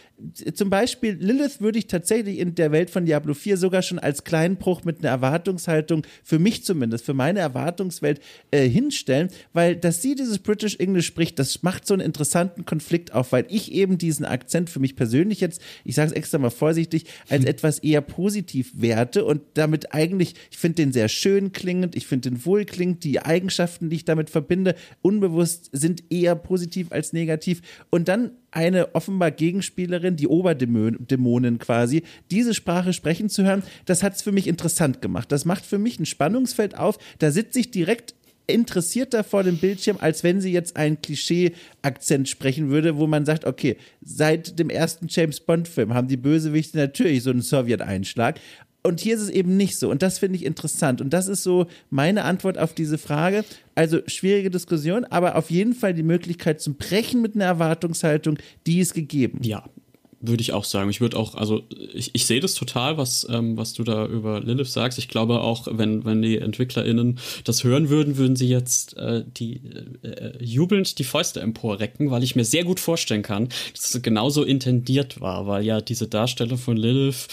zum Beispiel Lilith würde ich tatsächlich in der Welt von Diablo 4 sogar schon als kleinen Bruch mit einer Erwartungshaltung, für mich zumindest, für meine Erwartungswelt äh, hinstellen, weil dass sie dieses British English spricht, das macht so einen interessanten Konflikt auf, weil ich eben diesen Akzent für mich persönlich jetzt, ich sage es extra mal vorsichtig, als hm. etwas eher positiv werte und damit eigentlich, ich finde den sehr schön klingend, ich finde den wohlklingend, die Eigenschaften, die ich damit verbinde, unbewusst sind eher positiv als negativ und dann eine offenbar Gegenspielerin, die Oberdämonin quasi, diese Sprache sprechen zu hören, das hat es für mich interessant gemacht. Das macht für mich ein Spannungsfeld auf. Da sitze ich direkt interessierter vor dem Bildschirm, als wenn sie jetzt einen Klischee-Akzent sprechen würde, wo man sagt, okay, seit dem ersten James Bond-Film haben die Bösewichte natürlich so einen Sowjet-Einschlag. Und hier ist es eben nicht so. Und das finde ich interessant. Und das ist so meine Antwort auf diese Frage. Also schwierige Diskussion, aber auf jeden Fall die Möglichkeit zum Brechen mit einer Erwartungshaltung, die ist gegeben. Ja, würde ich auch sagen. Ich würde auch, also ich, ich sehe das total, was, ähm, was du da über Lilith sagst. Ich glaube auch, wenn, wenn die EntwicklerInnen das hören würden, würden sie jetzt äh, die äh, jubelnd die Fäuste emporrecken, weil ich mir sehr gut vorstellen kann, dass es genauso intendiert war, weil ja diese Darstellung von Lilith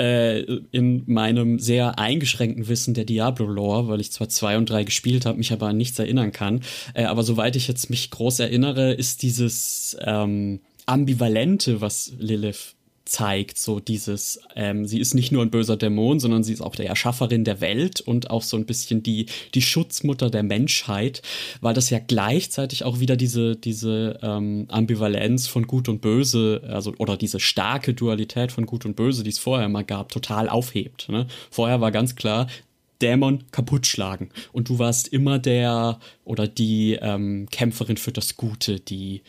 äh, in meinem sehr eingeschränkten Wissen der Diablo-Lore, weil ich zwar zwei und drei gespielt habe, mich aber an nichts erinnern kann. Äh, aber soweit ich jetzt mich groß erinnere, ist dieses ähm, Ambivalente, was Lilith zeigt, so dieses, ähm, sie ist nicht nur ein böser Dämon, sondern sie ist auch der Erschafferin der Welt und auch so ein bisschen die, die Schutzmutter der Menschheit, weil das ja gleichzeitig auch wieder diese, diese ähm, Ambivalenz von Gut und Böse, also oder diese starke Dualität von Gut und Böse, die es vorher mal gab, total aufhebt. Ne? Vorher war ganz klar, Dämon kaputt schlagen. Und du warst immer der oder die ähm, Kämpferin für das Gute, die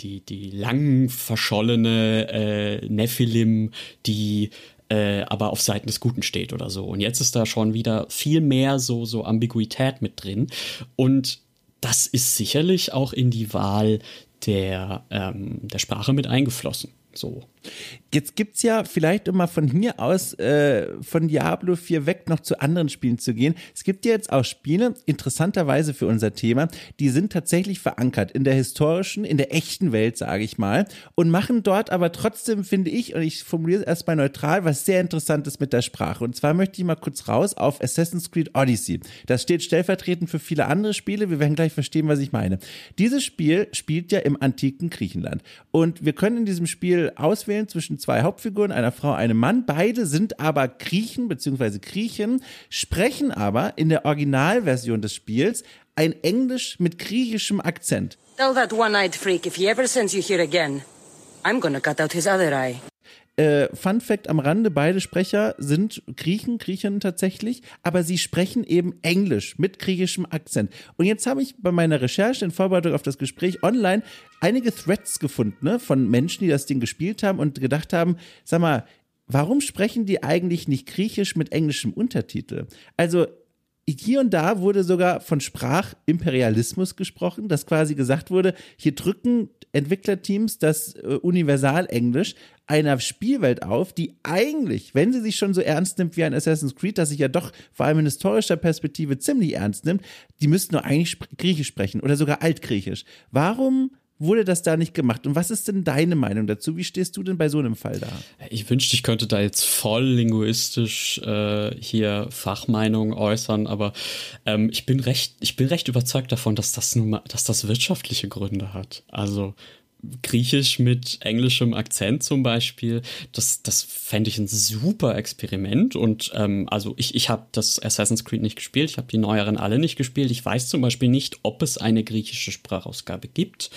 die, die lang verschollene äh, Nephilim, die äh, aber auf Seiten des Guten steht oder so. Und jetzt ist da schon wieder viel mehr so, so Ambiguität mit drin. Und das ist sicherlich auch in die Wahl der, ähm, der Sprache mit eingeflossen. So. Jetzt gibt es ja vielleicht, um mal von hier aus äh, von Diablo 4 weg noch zu anderen Spielen zu gehen. Es gibt ja jetzt auch Spiele, interessanterweise für unser Thema, die sind tatsächlich verankert in der historischen, in der echten Welt, sage ich mal, und machen dort aber trotzdem, finde ich, und ich formuliere es erstmal neutral, was sehr Interessantes mit der Sprache. Und zwar möchte ich mal kurz raus auf Assassin's Creed Odyssey. Das steht stellvertretend für viele andere Spiele. Wir werden gleich verstehen, was ich meine. Dieses Spiel spielt ja im antiken Griechenland. Und wir können in diesem Spiel auswählen zwischen zwischen zwei Hauptfiguren, einer Frau, einem Mann. Beide sind aber Griechen bzw. Griechen, sprechen aber in der Originalversion des Spiels ein Englisch mit griechischem Akzent. Tell that one-eyed freak if he ever sends you here again, I'm gonna cut out his other eye. Äh, Fun Fact am Rande, beide Sprecher sind Griechen, Griechinnen tatsächlich, aber sie sprechen eben Englisch mit griechischem Akzent. Und jetzt habe ich bei meiner Recherche in Vorbereitung auf das Gespräch online einige Threads gefunden ne, von Menschen, die das Ding gespielt haben und gedacht haben, sag mal, warum sprechen die eigentlich nicht Griechisch mit englischem Untertitel? Also hier und da wurde sogar von Sprachimperialismus gesprochen, dass quasi gesagt wurde, hier drücken Entwicklerteams das äh, Universalenglisch einer Spielwelt auf, die eigentlich, wenn sie sich schon so ernst nimmt wie ein Assassin's Creed, das sich ja doch vor allem in historischer Perspektive ziemlich ernst nimmt, die müssten nur eigentlich Griechisch sprechen oder sogar Altgriechisch. Warum wurde das da nicht gemacht? Und was ist denn deine Meinung dazu? Wie stehst du denn bei so einem Fall da? Ich wünschte, ich könnte da jetzt voll linguistisch äh, hier Fachmeinungen äußern, aber ähm, ich bin recht, ich bin recht überzeugt davon, dass das nun mal, dass das wirtschaftliche Gründe hat. Also Griechisch mit englischem Akzent zum Beispiel, das, das fände ich ein super Experiment. Und ähm, also ich, ich habe das Assassin's Creed nicht gespielt, ich habe die neueren alle nicht gespielt. Ich weiß zum Beispiel nicht, ob es eine griechische Sprachausgabe gibt.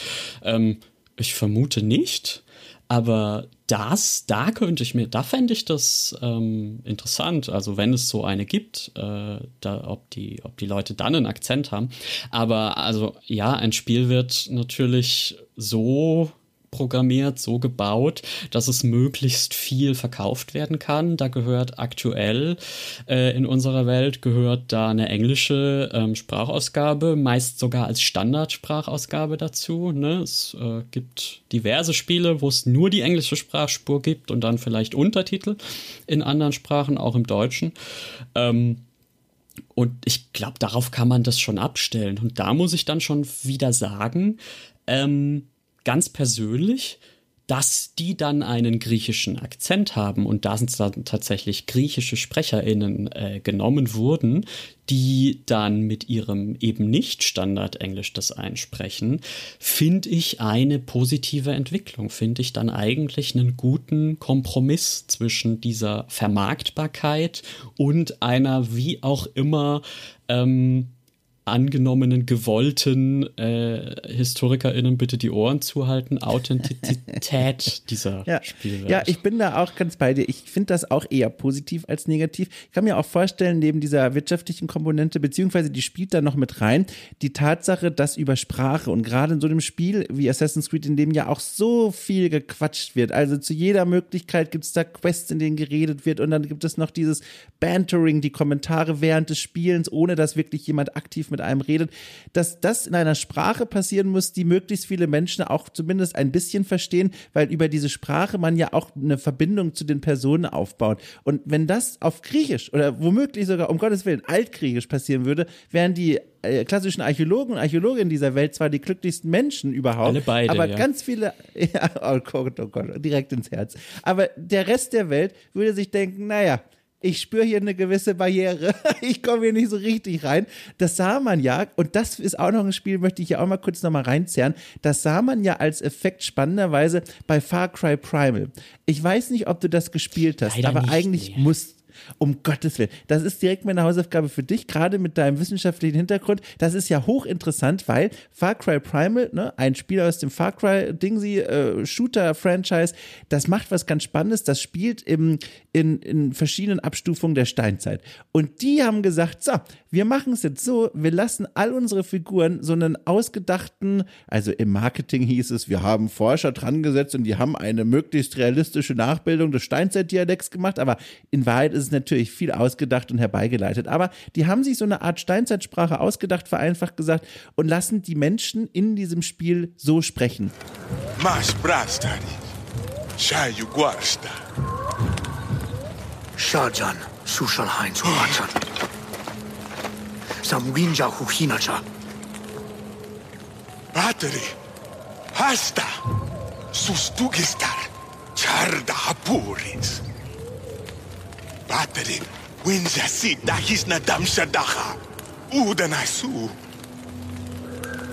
Ähm, ich vermute nicht. Aber das, da könnte ich mir, da fände ich das ähm, interessant. Also wenn es so eine gibt, äh, da, ob die, ob die Leute dann einen Akzent haben. Aber also ja, ein Spiel wird natürlich so programmiert, so gebaut, dass es möglichst viel verkauft werden kann. Da gehört aktuell äh, in unserer Welt gehört da eine englische ähm, Sprachausgabe, meist sogar als Standardsprachausgabe dazu. Ne? Es äh, gibt diverse Spiele, wo es nur die englische Sprachspur gibt und dann vielleicht Untertitel in anderen Sprachen, auch im Deutschen. Ähm, und ich glaube, darauf kann man das schon abstellen. Und da muss ich dann schon wieder sagen, ähm, ganz persönlich, dass die dann einen griechischen Akzent haben und da sind dann tatsächlich griechische SprecherInnen äh, genommen wurden, die dann mit ihrem eben nicht Standardenglisch das einsprechen, finde ich eine positive Entwicklung, finde ich dann eigentlich einen guten Kompromiss zwischen dieser Vermarktbarkeit und einer wie auch immer ähm, angenommenen, gewollten äh, HistorikerInnen bitte die Ohren zuhalten, Authentizität dieser ja. Spielwelt. Ja, ich bin da auch ganz bei dir. Ich finde das auch eher positiv als negativ. Ich kann mir auch vorstellen, neben dieser wirtschaftlichen Komponente, beziehungsweise die spielt da noch mit rein, die Tatsache, dass über Sprache und gerade in so einem Spiel wie Assassin's Creed, in dem ja auch so viel gequatscht wird, also zu jeder Möglichkeit gibt es da Quests, in denen geredet wird und dann gibt es noch dieses Bantering, die Kommentare während des Spielens, ohne dass wirklich jemand aktiv mit mit einem redet, dass das in einer Sprache passieren muss, die möglichst viele Menschen auch zumindest ein bisschen verstehen, weil über diese Sprache man ja auch eine Verbindung zu den Personen aufbaut. Und wenn das auf Griechisch oder womöglich sogar, um Gottes Willen, Altgriechisch passieren würde, wären die äh, klassischen Archäologen und Archäologinnen dieser Welt zwar die glücklichsten Menschen überhaupt, Alle beide, aber ja. ganz viele, ja, oh Gott, oh Gott, direkt ins Herz. Aber der Rest der Welt würde sich denken, naja, ich spüre hier eine gewisse Barriere. Ich komme hier nicht so richtig rein. Das sah man ja, und das ist auch noch ein Spiel, möchte ich ja auch mal kurz nochmal reinzerren. Das sah man ja als Effekt spannenderweise bei Far Cry Primal. Ich weiß nicht, ob du das gespielt hast, Leider aber nicht, eigentlich nee. muss um Gottes Willen. Das ist direkt meine Hausaufgabe für dich, gerade mit deinem wissenschaftlichen Hintergrund. Das ist ja hochinteressant, weil Far Cry Primal, ne, ein Spiel aus dem Far Cry Dingsy äh, Shooter Franchise, das macht was ganz Spannendes. Das spielt im, in, in verschiedenen Abstufungen der Steinzeit. Und die haben gesagt, so, wir machen es jetzt so, wir lassen all unsere Figuren so einen ausgedachten, also im Marketing hieß es, wir haben Forscher dran gesetzt und die haben eine möglichst realistische Nachbildung des Steinzeitdialekts gemacht, aber in Wahrheit ist es natürlich viel ausgedacht und herbeigeleitet. Aber die haben sich so eine Art Steinzeitsprache ausgedacht, vereinfacht gesagt, und lassen die Menschen in diesem Spiel so sprechen. Mas brastari. Shayu guarsta. Shajan, Sushal Heinz Watson. Samwinja Huhinacha. Hasta. Sustugistar. Charda hapuris. battered, wins a seat that he's then i Udanasu.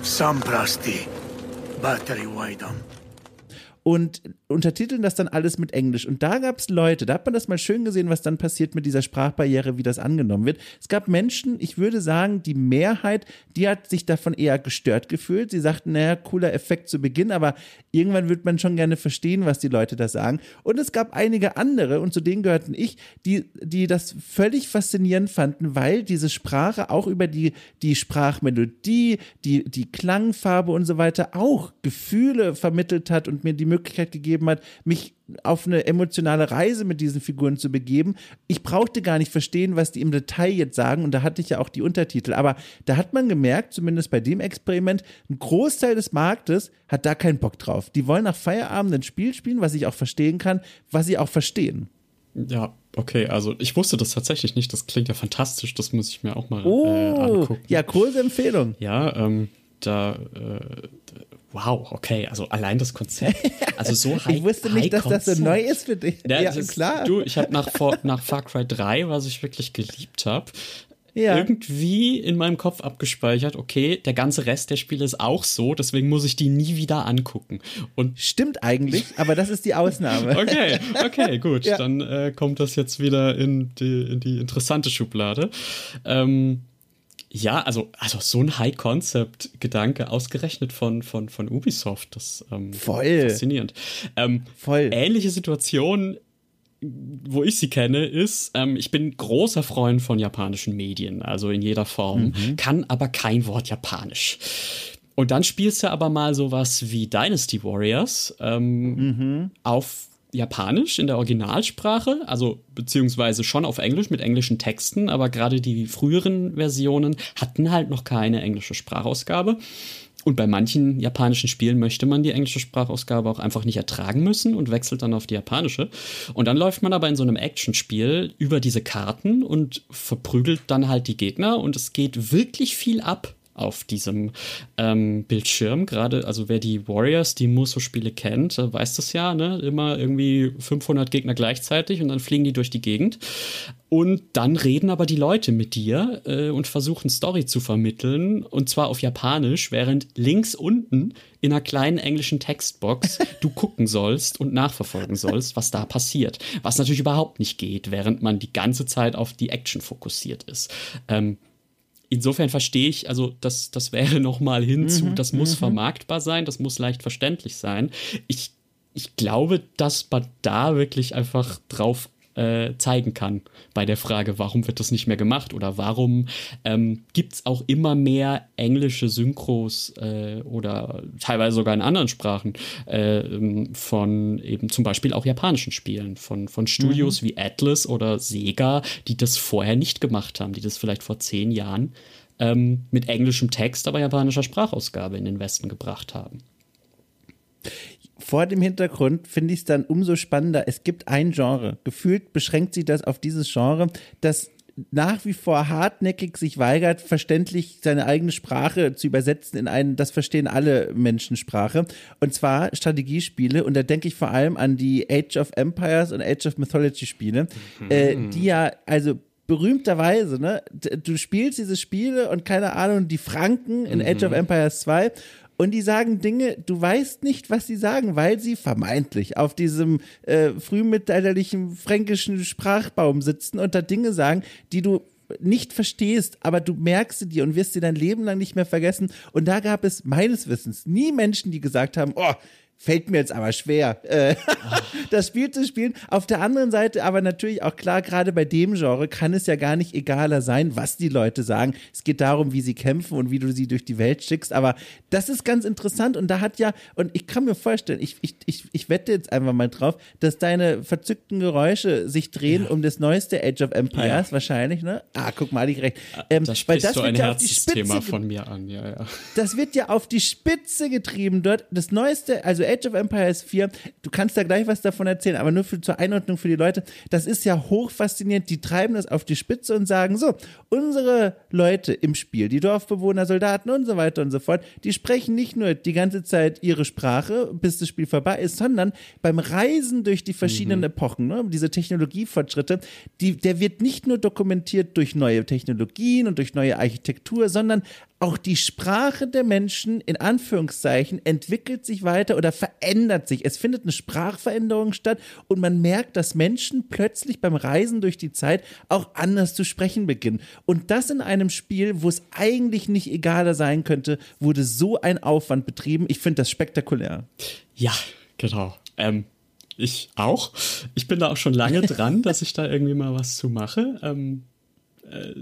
Some prasti. Battery widom. And. Untertiteln das dann alles mit Englisch. Und da gab es Leute, da hat man das mal schön gesehen, was dann passiert mit dieser Sprachbarriere, wie das angenommen wird. Es gab Menschen, ich würde sagen, die Mehrheit, die hat sich davon eher gestört gefühlt. Sie sagten, naja, cooler Effekt zu Beginn, aber irgendwann wird man schon gerne verstehen, was die Leute da sagen. Und es gab einige andere, und zu denen gehörten ich, die, die das völlig faszinierend fanden, weil diese Sprache auch über die, die Sprachmelodie, die, die Klangfarbe und so weiter auch Gefühle vermittelt hat und mir die Möglichkeit gegeben hat, mich auf eine emotionale Reise mit diesen Figuren zu begeben. Ich brauchte gar nicht verstehen, was die im Detail jetzt sagen und da hatte ich ja auch die Untertitel. Aber da hat man gemerkt, zumindest bei dem Experiment, ein Großteil des Marktes hat da keinen Bock drauf. Die wollen nach Feierabend ein Spiel spielen, was ich auch verstehen kann, was sie auch verstehen. Ja, okay, also ich wusste das tatsächlich nicht. Das klingt ja fantastisch. Das muss ich mir auch mal äh, Oh, angucken. ja, große Empfehlung. Ja, ähm, da, äh, wow, okay, also allein das Konzept, also so high Ich wusste nicht, dass das so neu ist für dich. Ja, Ja, ist- klar. Du, ich habe nach, nach Far Cry 3, was ich wirklich geliebt habe, ja. irgendwie in meinem Kopf abgespeichert, okay, der ganze Rest der Spiele ist auch so, deswegen muss ich die nie wieder angucken. Und Stimmt eigentlich, aber das ist die Ausnahme. okay, okay, gut. Ja. Dann äh, kommt das jetzt wieder in die, in die interessante Schublade. Ähm, ja, also, also so ein High-Concept-Gedanke, ausgerechnet von, von, von Ubisoft, das ähm, Voll. faszinierend. Ähm, Voll. Ähnliche Situation wo ich sie kenne, ist, ähm, ich bin großer Freund von japanischen Medien, also in jeder Form, mhm. kann aber kein Wort Japanisch. Und dann spielst du aber mal sowas wie Dynasty Warriors ähm, mhm. auf Japanisch in der Originalsprache, also beziehungsweise schon auf Englisch mit englischen Texten, aber gerade die früheren Versionen hatten halt noch keine englische Sprachausgabe. Und bei manchen japanischen Spielen möchte man die englische Sprachausgabe auch einfach nicht ertragen müssen und wechselt dann auf die japanische. Und dann läuft man aber in so einem Actionspiel über diese Karten und verprügelt dann halt die Gegner und es geht wirklich viel ab auf diesem ähm, Bildschirm. Gerade, also wer die Warriors, die Muso-Spiele kennt, äh, weiß das ja, ne? Immer irgendwie 500 Gegner gleichzeitig und dann fliegen die durch die Gegend. Und dann reden aber die Leute mit dir äh, und versuchen Story zu vermitteln und zwar auf Japanisch, während links unten in einer kleinen englischen Textbox du gucken sollst und nachverfolgen sollst, was da passiert. Was natürlich überhaupt nicht geht, während man die ganze Zeit auf die Action fokussiert ist. Ähm, insofern verstehe ich, also das, das wäre nochmal hinzu, mhm, das muss mhm. vermarktbar sein, das muss leicht verständlich sein. Ich, ich glaube, dass man da wirklich einfach drauf äh, zeigen kann bei der Frage, warum wird das nicht mehr gemacht oder warum ähm, gibt es auch immer mehr englische Synchros äh, oder teilweise sogar in anderen Sprachen äh, von eben zum Beispiel auch japanischen Spielen, von, von Studios mhm. wie Atlas oder Sega, die das vorher nicht gemacht haben, die das vielleicht vor zehn Jahren ähm, mit englischem Text, aber japanischer Sprachausgabe in den Westen gebracht haben vor dem Hintergrund finde ich es dann umso spannender. Es gibt ein Genre. Gefühlt beschränkt sich das auf dieses Genre, das nach wie vor hartnäckig sich weigert, verständlich seine eigene Sprache zu übersetzen in einen, das verstehen alle Menschen Sprache. Und zwar Strategiespiele. Und da denke ich vor allem an die Age of Empires und Age of Mythology Spiele, mhm. äh, die ja, also berühmterweise, ne, du spielst diese Spiele und keine Ahnung, die Franken in mhm. Age of Empires 2 und die sagen Dinge, du weißt nicht, was sie sagen, weil sie vermeintlich auf diesem äh, frühmittelalterlichen fränkischen Sprachbaum sitzen und da Dinge sagen, die du nicht verstehst, aber du merkst sie dir und wirst sie dein Leben lang nicht mehr vergessen. Und da gab es meines Wissens nie Menschen, die gesagt haben, oh, Fällt mir jetzt aber schwer, äh, das Spiel zu spielen. Auf der anderen Seite aber natürlich auch klar, gerade bei dem Genre kann es ja gar nicht egaler sein, was die Leute sagen. Es geht darum, wie sie kämpfen und wie du sie durch die Welt schickst. Aber das ist ganz interessant und da hat ja, und ich kann mir vorstellen, ich, ich, ich, ich wette jetzt einfach mal drauf, dass deine verzückten Geräusche sich drehen ja. um das neueste Age of Empires ja. wahrscheinlich, ne? Ah, guck mal, ich recht. Ähm, da sprichst das du ein ja Herzensthema von mir an, ja, ja. Das wird ja auf die Spitze getrieben dort. Das neueste, also Age of Empires 4, du kannst da gleich was davon erzählen, aber nur für, zur Einordnung für die Leute, das ist ja hoch faszinierend. Die treiben das auf die Spitze und sagen so, unsere Leute im Spiel, die Dorfbewohner, Soldaten und so weiter und so fort, die sprechen nicht nur die ganze Zeit ihre Sprache, bis das Spiel vorbei ist, sondern beim Reisen durch die verschiedenen mhm. Epochen, ne, diese Technologiefortschritte, die, der wird nicht nur dokumentiert durch neue Technologien und durch neue Architektur, sondern auch die Sprache der Menschen in Anführungszeichen entwickelt sich weiter oder verändert sich. Es findet eine Sprachveränderung statt und man merkt, dass Menschen plötzlich beim Reisen durch die Zeit auch anders zu sprechen beginnen. Und das in einem Spiel, wo es eigentlich nicht egaler sein könnte, wurde so ein Aufwand betrieben. Ich finde das spektakulär. Ja, genau. Ähm, ich auch. Ich bin da auch schon lange dran, dass ich da irgendwie mal was zu mache. Ähm, äh,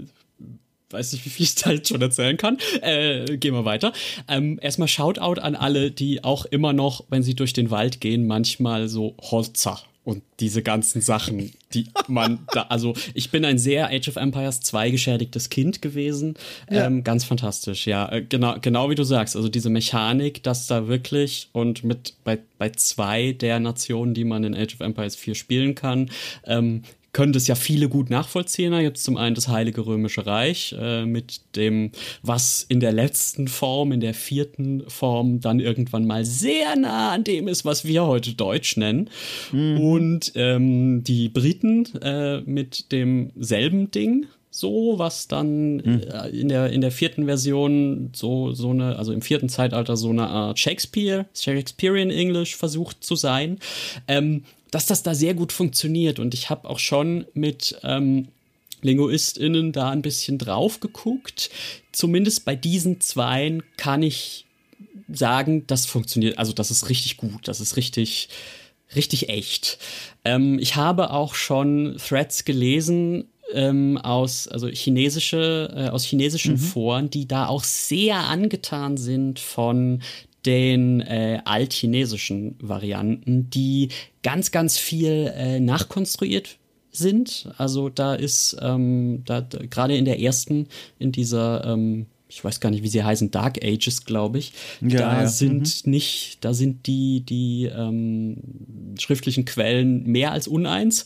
weiß nicht, wie viel ich da jetzt schon erzählen kann. Äh, gehen wir weiter. Ähm, erstmal Shoutout an alle, die auch immer noch, wenn sie durch den Wald gehen, manchmal so Holzer und diese ganzen Sachen, die man da, also ich bin ein sehr Age of Empires 2 geschädigtes Kind gewesen. Ja. Ähm, ganz fantastisch, ja. Genau, genau wie du sagst, also diese Mechanik, dass da wirklich und mit bei, bei zwei der Nationen, die man in Age of Empires 4 spielen kann, ähm, können das ja viele gut nachvollziehen. Da gibt es zum einen das Heilige Römische Reich äh, mit dem, was in der letzten Form, in der vierten Form dann irgendwann mal sehr nah an dem ist, was wir heute Deutsch nennen. Mhm. Und ähm, die Briten äh, mit demselben Ding, so, was dann hm. äh, in, der, in der vierten Version so, so eine, also im vierten Zeitalter so eine Art Shakespeare, Shakespearean English versucht zu sein, ähm, dass das da sehr gut funktioniert. Und ich habe auch schon mit ähm, LinguistInnen da ein bisschen drauf geguckt. Zumindest bei diesen zweien kann ich sagen, das funktioniert, also das ist richtig gut, das ist richtig, richtig echt. Ähm, ich habe auch schon Threads gelesen, ähm, aus, also chinesische, äh, aus chinesischen mhm. Foren, die da auch sehr angetan sind von den äh, altchinesischen Varianten, die ganz, ganz viel äh, nachkonstruiert sind. Also da ist ähm, da, gerade in der ersten, in dieser ähm, ich weiß gar nicht, wie sie heißen, Dark Ages, glaube ich. Ja, da ja. sind mhm. nicht, da sind die, die ähm, schriftlichen Quellen mehr als uneins.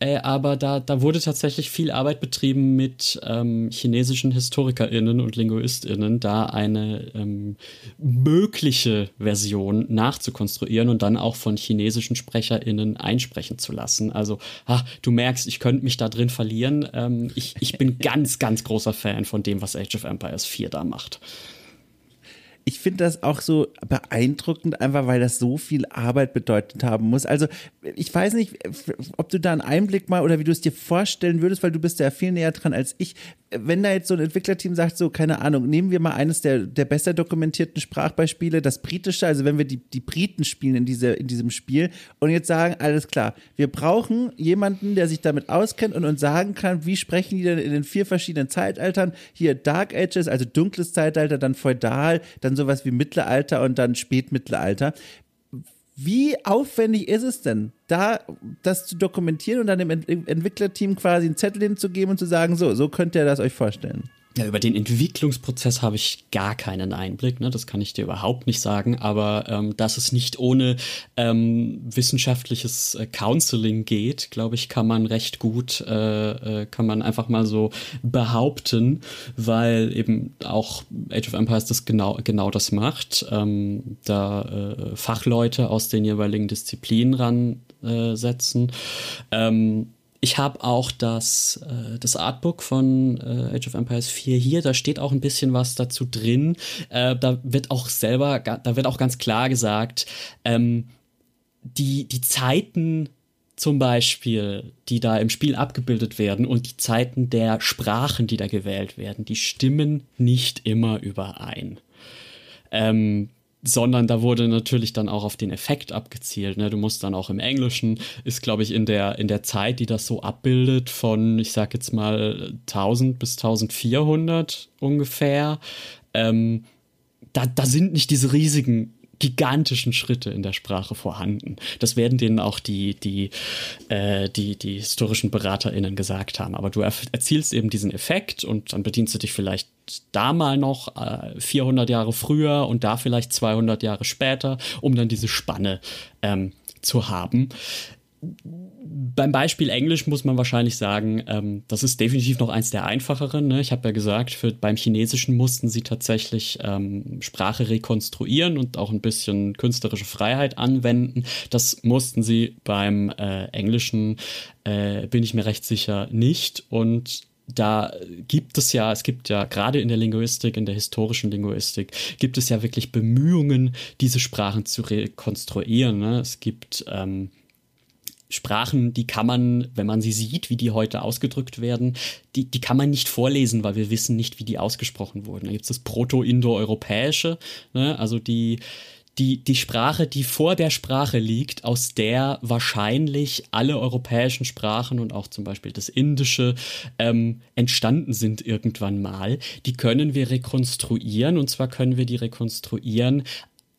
Äh, aber da, da wurde tatsächlich viel Arbeit betrieben mit ähm, chinesischen HistorikerInnen und LinguistInnen, da eine ähm, mögliche Version nachzukonstruieren und dann auch von chinesischen SprecherInnen einsprechen zu lassen. Also, ach, du merkst, ich könnte mich da drin verlieren. Ähm, ich, ich bin ganz, ganz großer Fan von dem, was Age of Empires 4 da macht ich finde das auch so beeindruckend, einfach weil das so viel Arbeit bedeutet haben muss. Also ich weiß nicht, ob du da einen Einblick mal oder wie du es dir vorstellen würdest, weil du bist ja viel näher dran als ich. Wenn da jetzt so ein Entwicklerteam sagt, so keine Ahnung, nehmen wir mal eines der, der besser dokumentierten Sprachbeispiele, das britische, also wenn wir die, die Briten spielen in, diese, in diesem Spiel und jetzt sagen, alles klar, wir brauchen jemanden, der sich damit auskennt und uns sagen kann, wie sprechen die denn in den vier verschiedenen Zeitaltern, hier Dark Ages, also dunkles Zeitalter, dann Feudal, dann sowas wie Mittelalter und dann Spätmittelalter. Wie aufwendig ist es denn, da das zu dokumentieren und dann dem Entwicklerteam quasi einen Zettel hinzugeben und zu sagen, so, so könnt ihr das euch vorstellen? Ja, über den Entwicklungsprozess habe ich gar keinen Einblick, ne? das kann ich dir überhaupt nicht sagen, aber ähm, dass es nicht ohne ähm, wissenschaftliches äh, Counseling geht, glaube ich, kann man recht gut, äh, äh, kann man einfach mal so behaupten, weil eben auch Age of Empires das genau, genau das macht, ähm, da äh, Fachleute aus den jeweiligen Disziplinen ransetzen. Äh, ähm, ich habe auch das, äh, das Artbook von äh, Age of Empires 4 hier, da steht auch ein bisschen was dazu drin. Äh, da wird auch selber, da wird auch ganz klar gesagt, ähm, die, die Zeiten zum Beispiel, die da im Spiel abgebildet werden und die Zeiten der Sprachen, die da gewählt werden, die stimmen nicht immer überein. Ähm, sondern da wurde natürlich dann auch auf den Effekt abgezielt. Ne? Du musst dann auch im Englischen, ist glaube ich in der, in der Zeit, die das so abbildet, von, ich sag jetzt mal 1000 bis 1400 ungefähr, ähm, da, da sind nicht diese riesigen gigantischen Schritte in der Sprache vorhanden. Das werden denen auch die, die, äh, die, die historischen BeraterInnen gesagt haben. Aber du erzielst eben diesen Effekt und dann bedienst du dich vielleicht da mal noch äh, 400 Jahre früher und da vielleicht 200 Jahre später, um dann diese Spanne ähm, zu haben beim Beispiel Englisch muss man wahrscheinlich sagen, ähm, das ist definitiv noch eins der einfacheren. Ne? Ich habe ja gesagt, für, beim Chinesischen mussten sie tatsächlich ähm, Sprache rekonstruieren und auch ein bisschen künstlerische Freiheit anwenden. Das mussten sie beim äh, Englischen, äh, bin ich mir recht sicher, nicht. Und da gibt es ja, es gibt ja gerade in der Linguistik, in der historischen Linguistik, gibt es ja wirklich Bemühungen, diese Sprachen zu rekonstruieren. Ne? Es gibt ähm, Sprachen, die kann man, wenn man sie sieht, wie die heute ausgedrückt werden, die, die kann man nicht vorlesen, weil wir wissen nicht, wie die ausgesprochen wurden. Da gibt es das Proto-Indo-Europäische, ne? also die, die, die Sprache, die vor der Sprache liegt, aus der wahrscheinlich alle europäischen Sprachen und auch zum Beispiel das Indische ähm, entstanden sind irgendwann mal, die können wir rekonstruieren. Und zwar können wir die rekonstruieren,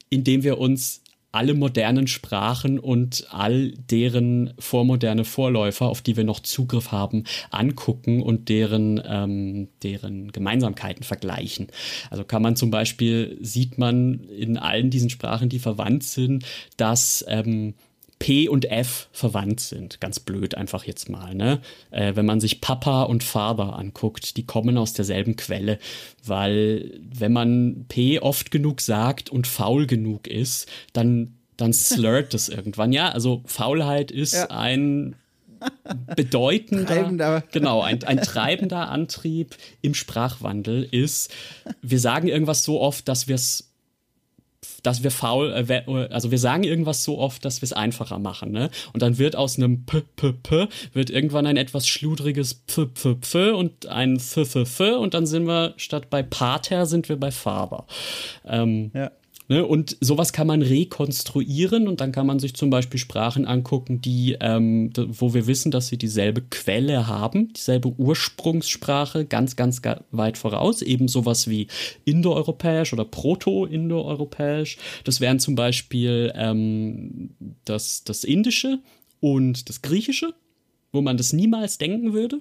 indem wir uns alle modernen Sprachen und all deren vormoderne Vorläufer, auf die wir noch Zugriff haben, angucken und deren, ähm, deren Gemeinsamkeiten vergleichen. Also kann man zum Beispiel, sieht man in allen diesen Sprachen, die verwandt sind, dass ähm, P und F verwandt sind. Ganz blöd einfach jetzt mal. Ne? Äh, wenn man sich Papa und Father anguckt, die kommen aus derselben Quelle, weil wenn man P oft genug sagt und faul genug ist, dann dann slurrt es irgendwann. Ja, also Faulheit ist ja. ein bedeutender, Treibender. genau, ein, ein treibender Antrieb im Sprachwandel ist, wir sagen irgendwas so oft, dass wir es dass wir faul, äh, we- also wir sagen irgendwas so oft, dass wir es einfacher machen, ne? Und dann wird aus einem p p p wird irgendwann ein etwas schludriges p p p und ein f f f und dann sind wir statt bei Pater sind wir bei Faber. Ähm, Ja. Ne, und sowas kann man rekonstruieren und dann kann man sich zum Beispiel Sprachen angucken, die, ähm, wo wir wissen, dass sie dieselbe Quelle haben, dieselbe Ursprungssprache, ganz, ganz ga- weit voraus. Eben sowas wie indoeuropäisch oder proto-indoeuropäisch. Das wären zum Beispiel ähm, das, das Indische und das Griechische, wo man das niemals denken würde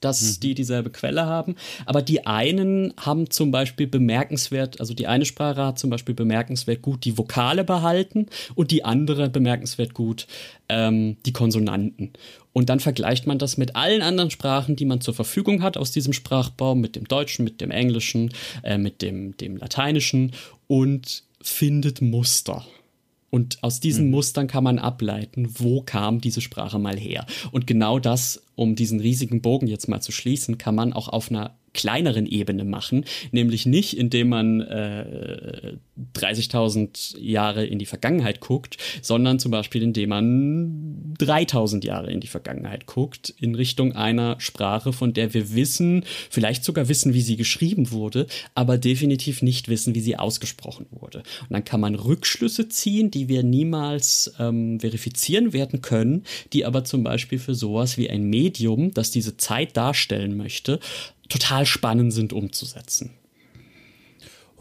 dass die dieselbe Quelle haben. Aber die einen haben zum Beispiel bemerkenswert, also die eine Sprache hat zum Beispiel bemerkenswert gut die Vokale behalten und die andere bemerkenswert gut ähm, die Konsonanten. Und dann vergleicht man das mit allen anderen Sprachen, die man zur Verfügung hat aus diesem Sprachbaum, mit dem Deutschen, mit dem Englischen, äh, mit dem, dem Lateinischen und findet Muster. Und aus diesen Mustern kann man ableiten, wo kam diese Sprache mal her. Und genau das, um diesen riesigen Bogen jetzt mal zu schließen, kann man auch auf einer kleineren Ebene machen, nämlich nicht, indem man äh, 30.000 Jahre in die Vergangenheit guckt, sondern zum Beispiel, indem man 3.000 Jahre in die Vergangenheit guckt, in Richtung einer Sprache, von der wir wissen, vielleicht sogar wissen, wie sie geschrieben wurde, aber definitiv nicht wissen, wie sie ausgesprochen wurde. Und dann kann man Rückschlüsse ziehen, die wir niemals ähm, verifizieren werden können, die aber zum Beispiel für sowas wie ein Medium, das diese Zeit darstellen möchte, total spannend sind umzusetzen.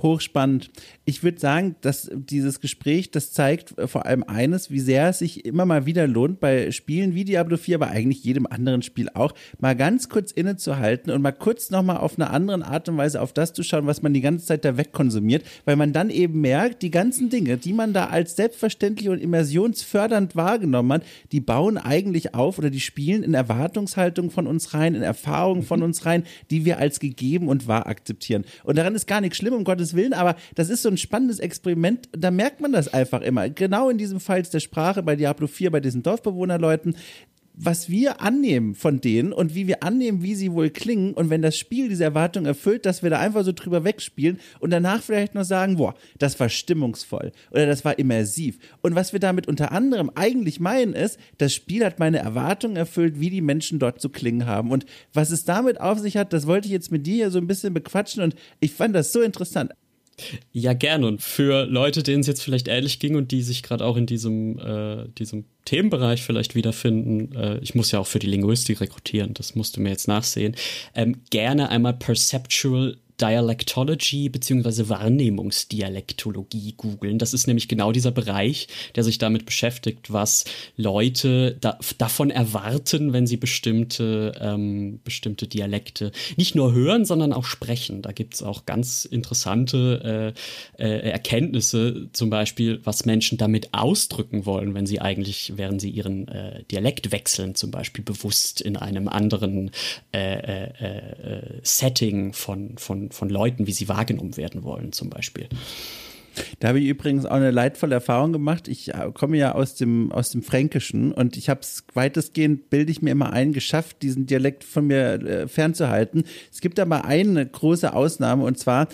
Hochspannend. Ich würde sagen, dass dieses Gespräch, das zeigt äh, vor allem eines, wie sehr es sich immer mal wieder lohnt, bei Spielen wie Diablo 4, aber eigentlich jedem anderen Spiel auch, mal ganz kurz innezuhalten und mal kurz nochmal auf eine andere Art und Weise auf das zu schauen, was man die ganze Zeit da wegkonsumiert, weil man dann eben merkt, die ganzen Dinge, die man da als selbstverständlich und immersionsfördernd wahrgenommen hat, die bauen eigentlich auf oder die spielen in Erwartungshaltung von uns rein, in Erfahrungen von uns rein, die wir als gegeben und wahr akzeptieren. Und daran ist gar nichts schlimm, um Gottes Willen, aber das ist so ein spannendes Experiment. Da merkt man das einfach immer. Genau in diesem Fall der Sprache bei Diablo 4, bei diesen Dorfbewohnerleuten was wir annehmen von denen und wie wir annehmen, wie sie wohl klingen und wenn das Spiel diese Erwartung erfüllt, dass wir da einfach so drüber wegspielen und danach vielleicht noch sagen, boah, das war stimmungsvoll oder das war immersiv. Und was wir damit unter anderem eigentlich meinen ist, das Spiel hat meine Erwartungen erfüllt, wie die Menschen dort zu klingen haben. Und was es damit auf sich hat, das wollte ich jetzt mit dir hier so ein bisschen bequatschen und ich fand das so interessant. Ja, gerne. Und für Leute, denen es jetzt vielleicht ähnlich ging und die sich gerade auch in diesem, äh, diesem Themenbereich vielleicht wiederfinden, äh, ich muss ja auch für die Linguistik rekrutieren, das musst du mir jetzt nachsehen, ähm, gerne einmal Perceptual Dialectology bzw. Wahrnehmungsdialektologie googeln. Das ist nämlich genau dieser Bereich, der sich damit beschäftigt, was Leute da, davon erwarten, wenn sie bestimmte, ähm, bestimmte Dialekte nicht nur hören, sondern auch sprechen. Da gibt es auch ganz interessante äh, äh, Erkenntnisse, zum Beispiel, was Menschen damit ausdrücken wollen, wenn sie eigentlich, während sie ihren äh, Dialekt wechseln, zum Beispiel bewusst in einem anderen äh, äh, Setting von, von, von Leuten, wie sie wahrgenommen werden wollen, zum Beispiel. Da habe ich übrigens auch eine leidvolle Erfahrung gemacht. Ich äh, komme ja aus dem, aus dem Fränkischen und ich habe es weitestgehend, bilde ich mir immer ein, geschafft, diesen Dialekt von mir äh, fernzuhalten. Es gibt aber eine große Ausnahme und zwar,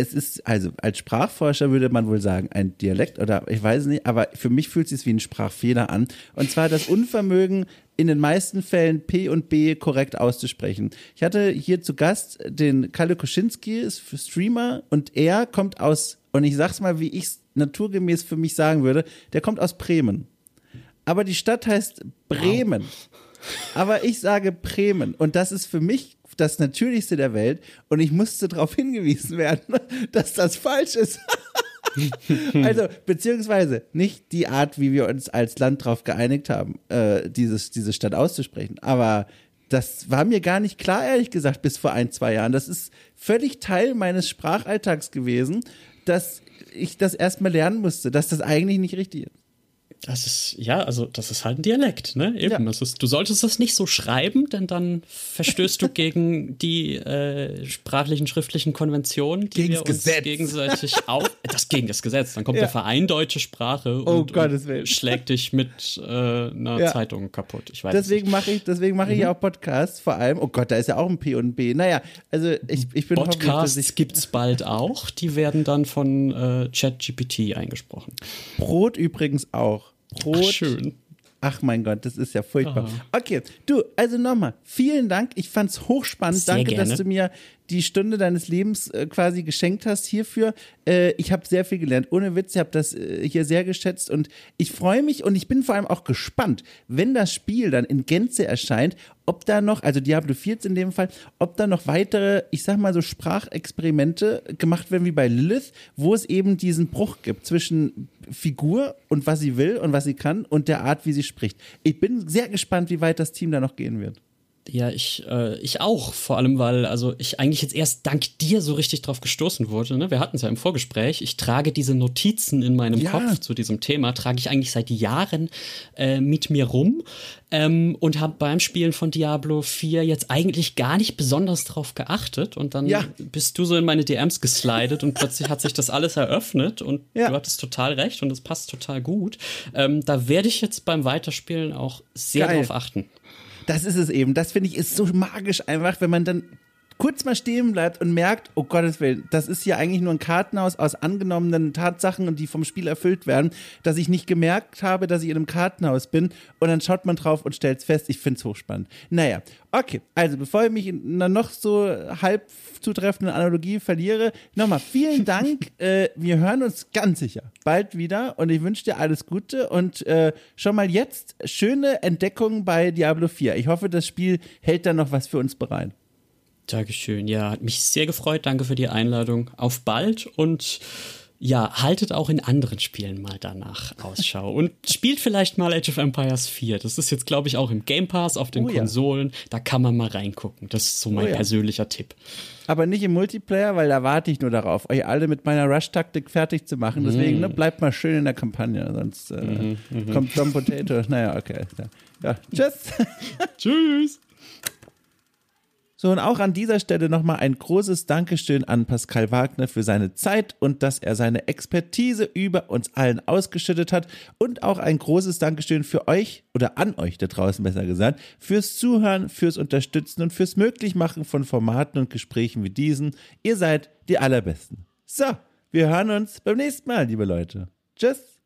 es ist, also als Sprachforscher würde man wohl sagen, ein Dialekt oder ich weiß es nicht, aber für mich fühlt es sich wie ein Sprachfehler an. Und zwar das Unvermögen, in den meisten Fällen P und B korrekt auszusprechen. Ich hatte hier zu Gast den Kalle Koschinski, ist Streamer, und er kommt aus, und ich sag's mal, wie ich es naturgemäß für mich sagen würde, der kommt aus Bremen. Aber die Stadt heißt Bremen. Aber ich sage Bremen. Und das ist für mich das Natürlichste der Welt. Und ich musste darauf hingewiesen werden, dass das falsch ist. also, beziehungsweise nicht die Art, wie wir uns als Land darauf geeinigt haben, äh, dieses, diese Stadt auszusprechen. Aber das war mir gar nicht klar, ehrlich gesagt, bis vor ein, zwei Jahren. Das ist völlig Teil meines Sprachalltags gewesen, dass ich das erstmal lernen musste, dass das eigentlich nicht richtig ist. Das ist, ja, also das ist halt ein Dialekt, ne? Eben. Ja. Das ist, du solltest das nicht so schreiben, denn dann verstößt du gegen die äh, sprachlichen, schriftlichen Konventionen, die Gegen's wir uns Gesetz. gegenseitig auf. Das gegen das Gesetz. Dann kommt Ja. der Verein Deutsche Sprache Oh, und, Gottes Willen. und schlägt dich mit äh, einer Ja. Zeitung kaputt. Ich weiß es Deswegen mache ich, deswegen mache ich Mhm. ja auch Podcasts, vor allem. Oh Gott, da ist ja auch ein P und B. Naja, also ich, ich bin Podcasts ich gibt's bald auch. Die werden dann von äh, ChatGPT eingesprochen. Brot übrigens auch. Brot. Ach, schön. Ach mein Gott, das ist ja furchtbar. Ah. Okay, du, also nochmal, vielen Dank. Ich fand's hochspannend. Sehr Danke, dass gerne. du mir die Stunde deines Lebens äh, quasi geschenkt hast hierfür. Äh, ich habe sehr viel gelernt. Ohne Witz, ich habe das äh, hier sehr geschätzt und ich freue mich und ich bin vor allem auch gespannt, wenn das Spiel dann in Gänze erscheint, ob da noch, also Diablo 4 in dem Fall, ob da noch weitere, ich sag mal so Sprachexperimente gemacht werden wie bei Lilith, wo es eben diesen Bruch gibt zwischen Figur und was sie will und was sie kann und der Art, wie sie spricht. Ich bin sehr gespannt, wie weit das Team da noch gehen wird. Ja, ich, äh, ich auch, vor allem, weil also ich eigentlich jetzt erst dank dir so richtig drauf gestoßen wurde. Ne? Wir hatten es ja im Vorgespräch. Ich trage diese Notizen in meinem Ja. Kopf zu diesem Thema, trage ich eigentlich seit Jahren äh, mit mir rum ähm, und habe beim Spielen von Diablo 4 jetzt eigentlich gar nicht besonders drauf geachtet. Und dann Ja. bist du so in meine DMs geslidet und plötzlich hat sich das alles eröffnet und Ja. du hattest total recht und es passt total gut. Ähm, da werde ich jetzt beim Weiterspielen auch sehr Geil. drauf achten. Das ist es eben. Das finde ich ist so magisch einfach, wenn man dann kurz mal stehen bleibt und merkt, oh Gottes Willen, das ist hier eigentlich nur ein Kartenhaus aus angenommenen Tatsachen und die vom Spiel erfüllt werden, dass ich nicht gemerkt habe, dass ich in einem Kartenhaus bin und dann schaut man drauf und stellt es fest, ich finde es hochspannend. Naja, okay, also bevor ich mich in einer noch so halb zutreffenden Analogie verliere, nochmal vielen Dank. äh, wir hören uns ganz sicher bald wieder und ich wünsche dir alles Gute und äh, schon mal jetzt schöne Entdeckung bei Diablo 4. Ich hoffe, das Spiel hält dann noch was für uns bereit. Dankeschön. Ja, hat mich sehr gefreut. Danke für die Einladung. Auf bald und ja, haltet auch in anderen Spielen mal danach Ausschau und spielt vielleicht mal Age of Empires 4. Das ist jetzt, glaube ich, auch im Game Pass auf den Oh ja. Konsolen. Da kann man mal reingucken. Das ist so mein Oh ja. persönlicher Tipp. Aber nicht im Multiplayer, weil da warte ich nur darauf, euch alle mit meiner Rush-Taktik fertig zu machen. Deswegen ne, bleibt mal schön in der Kampagne, sonst äh, kommt Dom Potato. Naja, okay. Ja, tschüss. Tschüss. So, und auch an dieser Stelle nochmal ein großes Dankeschön an Pascal Wagner für seine Zeit und dass er seine Expertise über uns allen ausgeschüttet hat. Und auch ein großes Dankeschön für euch oder an euch da draußen besser gesagt, fürs Zuhören, fürs Unterstützen und fürs Möglichmachen von Formaten und Gesprächen wie diesen. Ihr seid die Allerbesten. So, wir hören uns beim nächsten Mal, liebe Leute. Tschüss.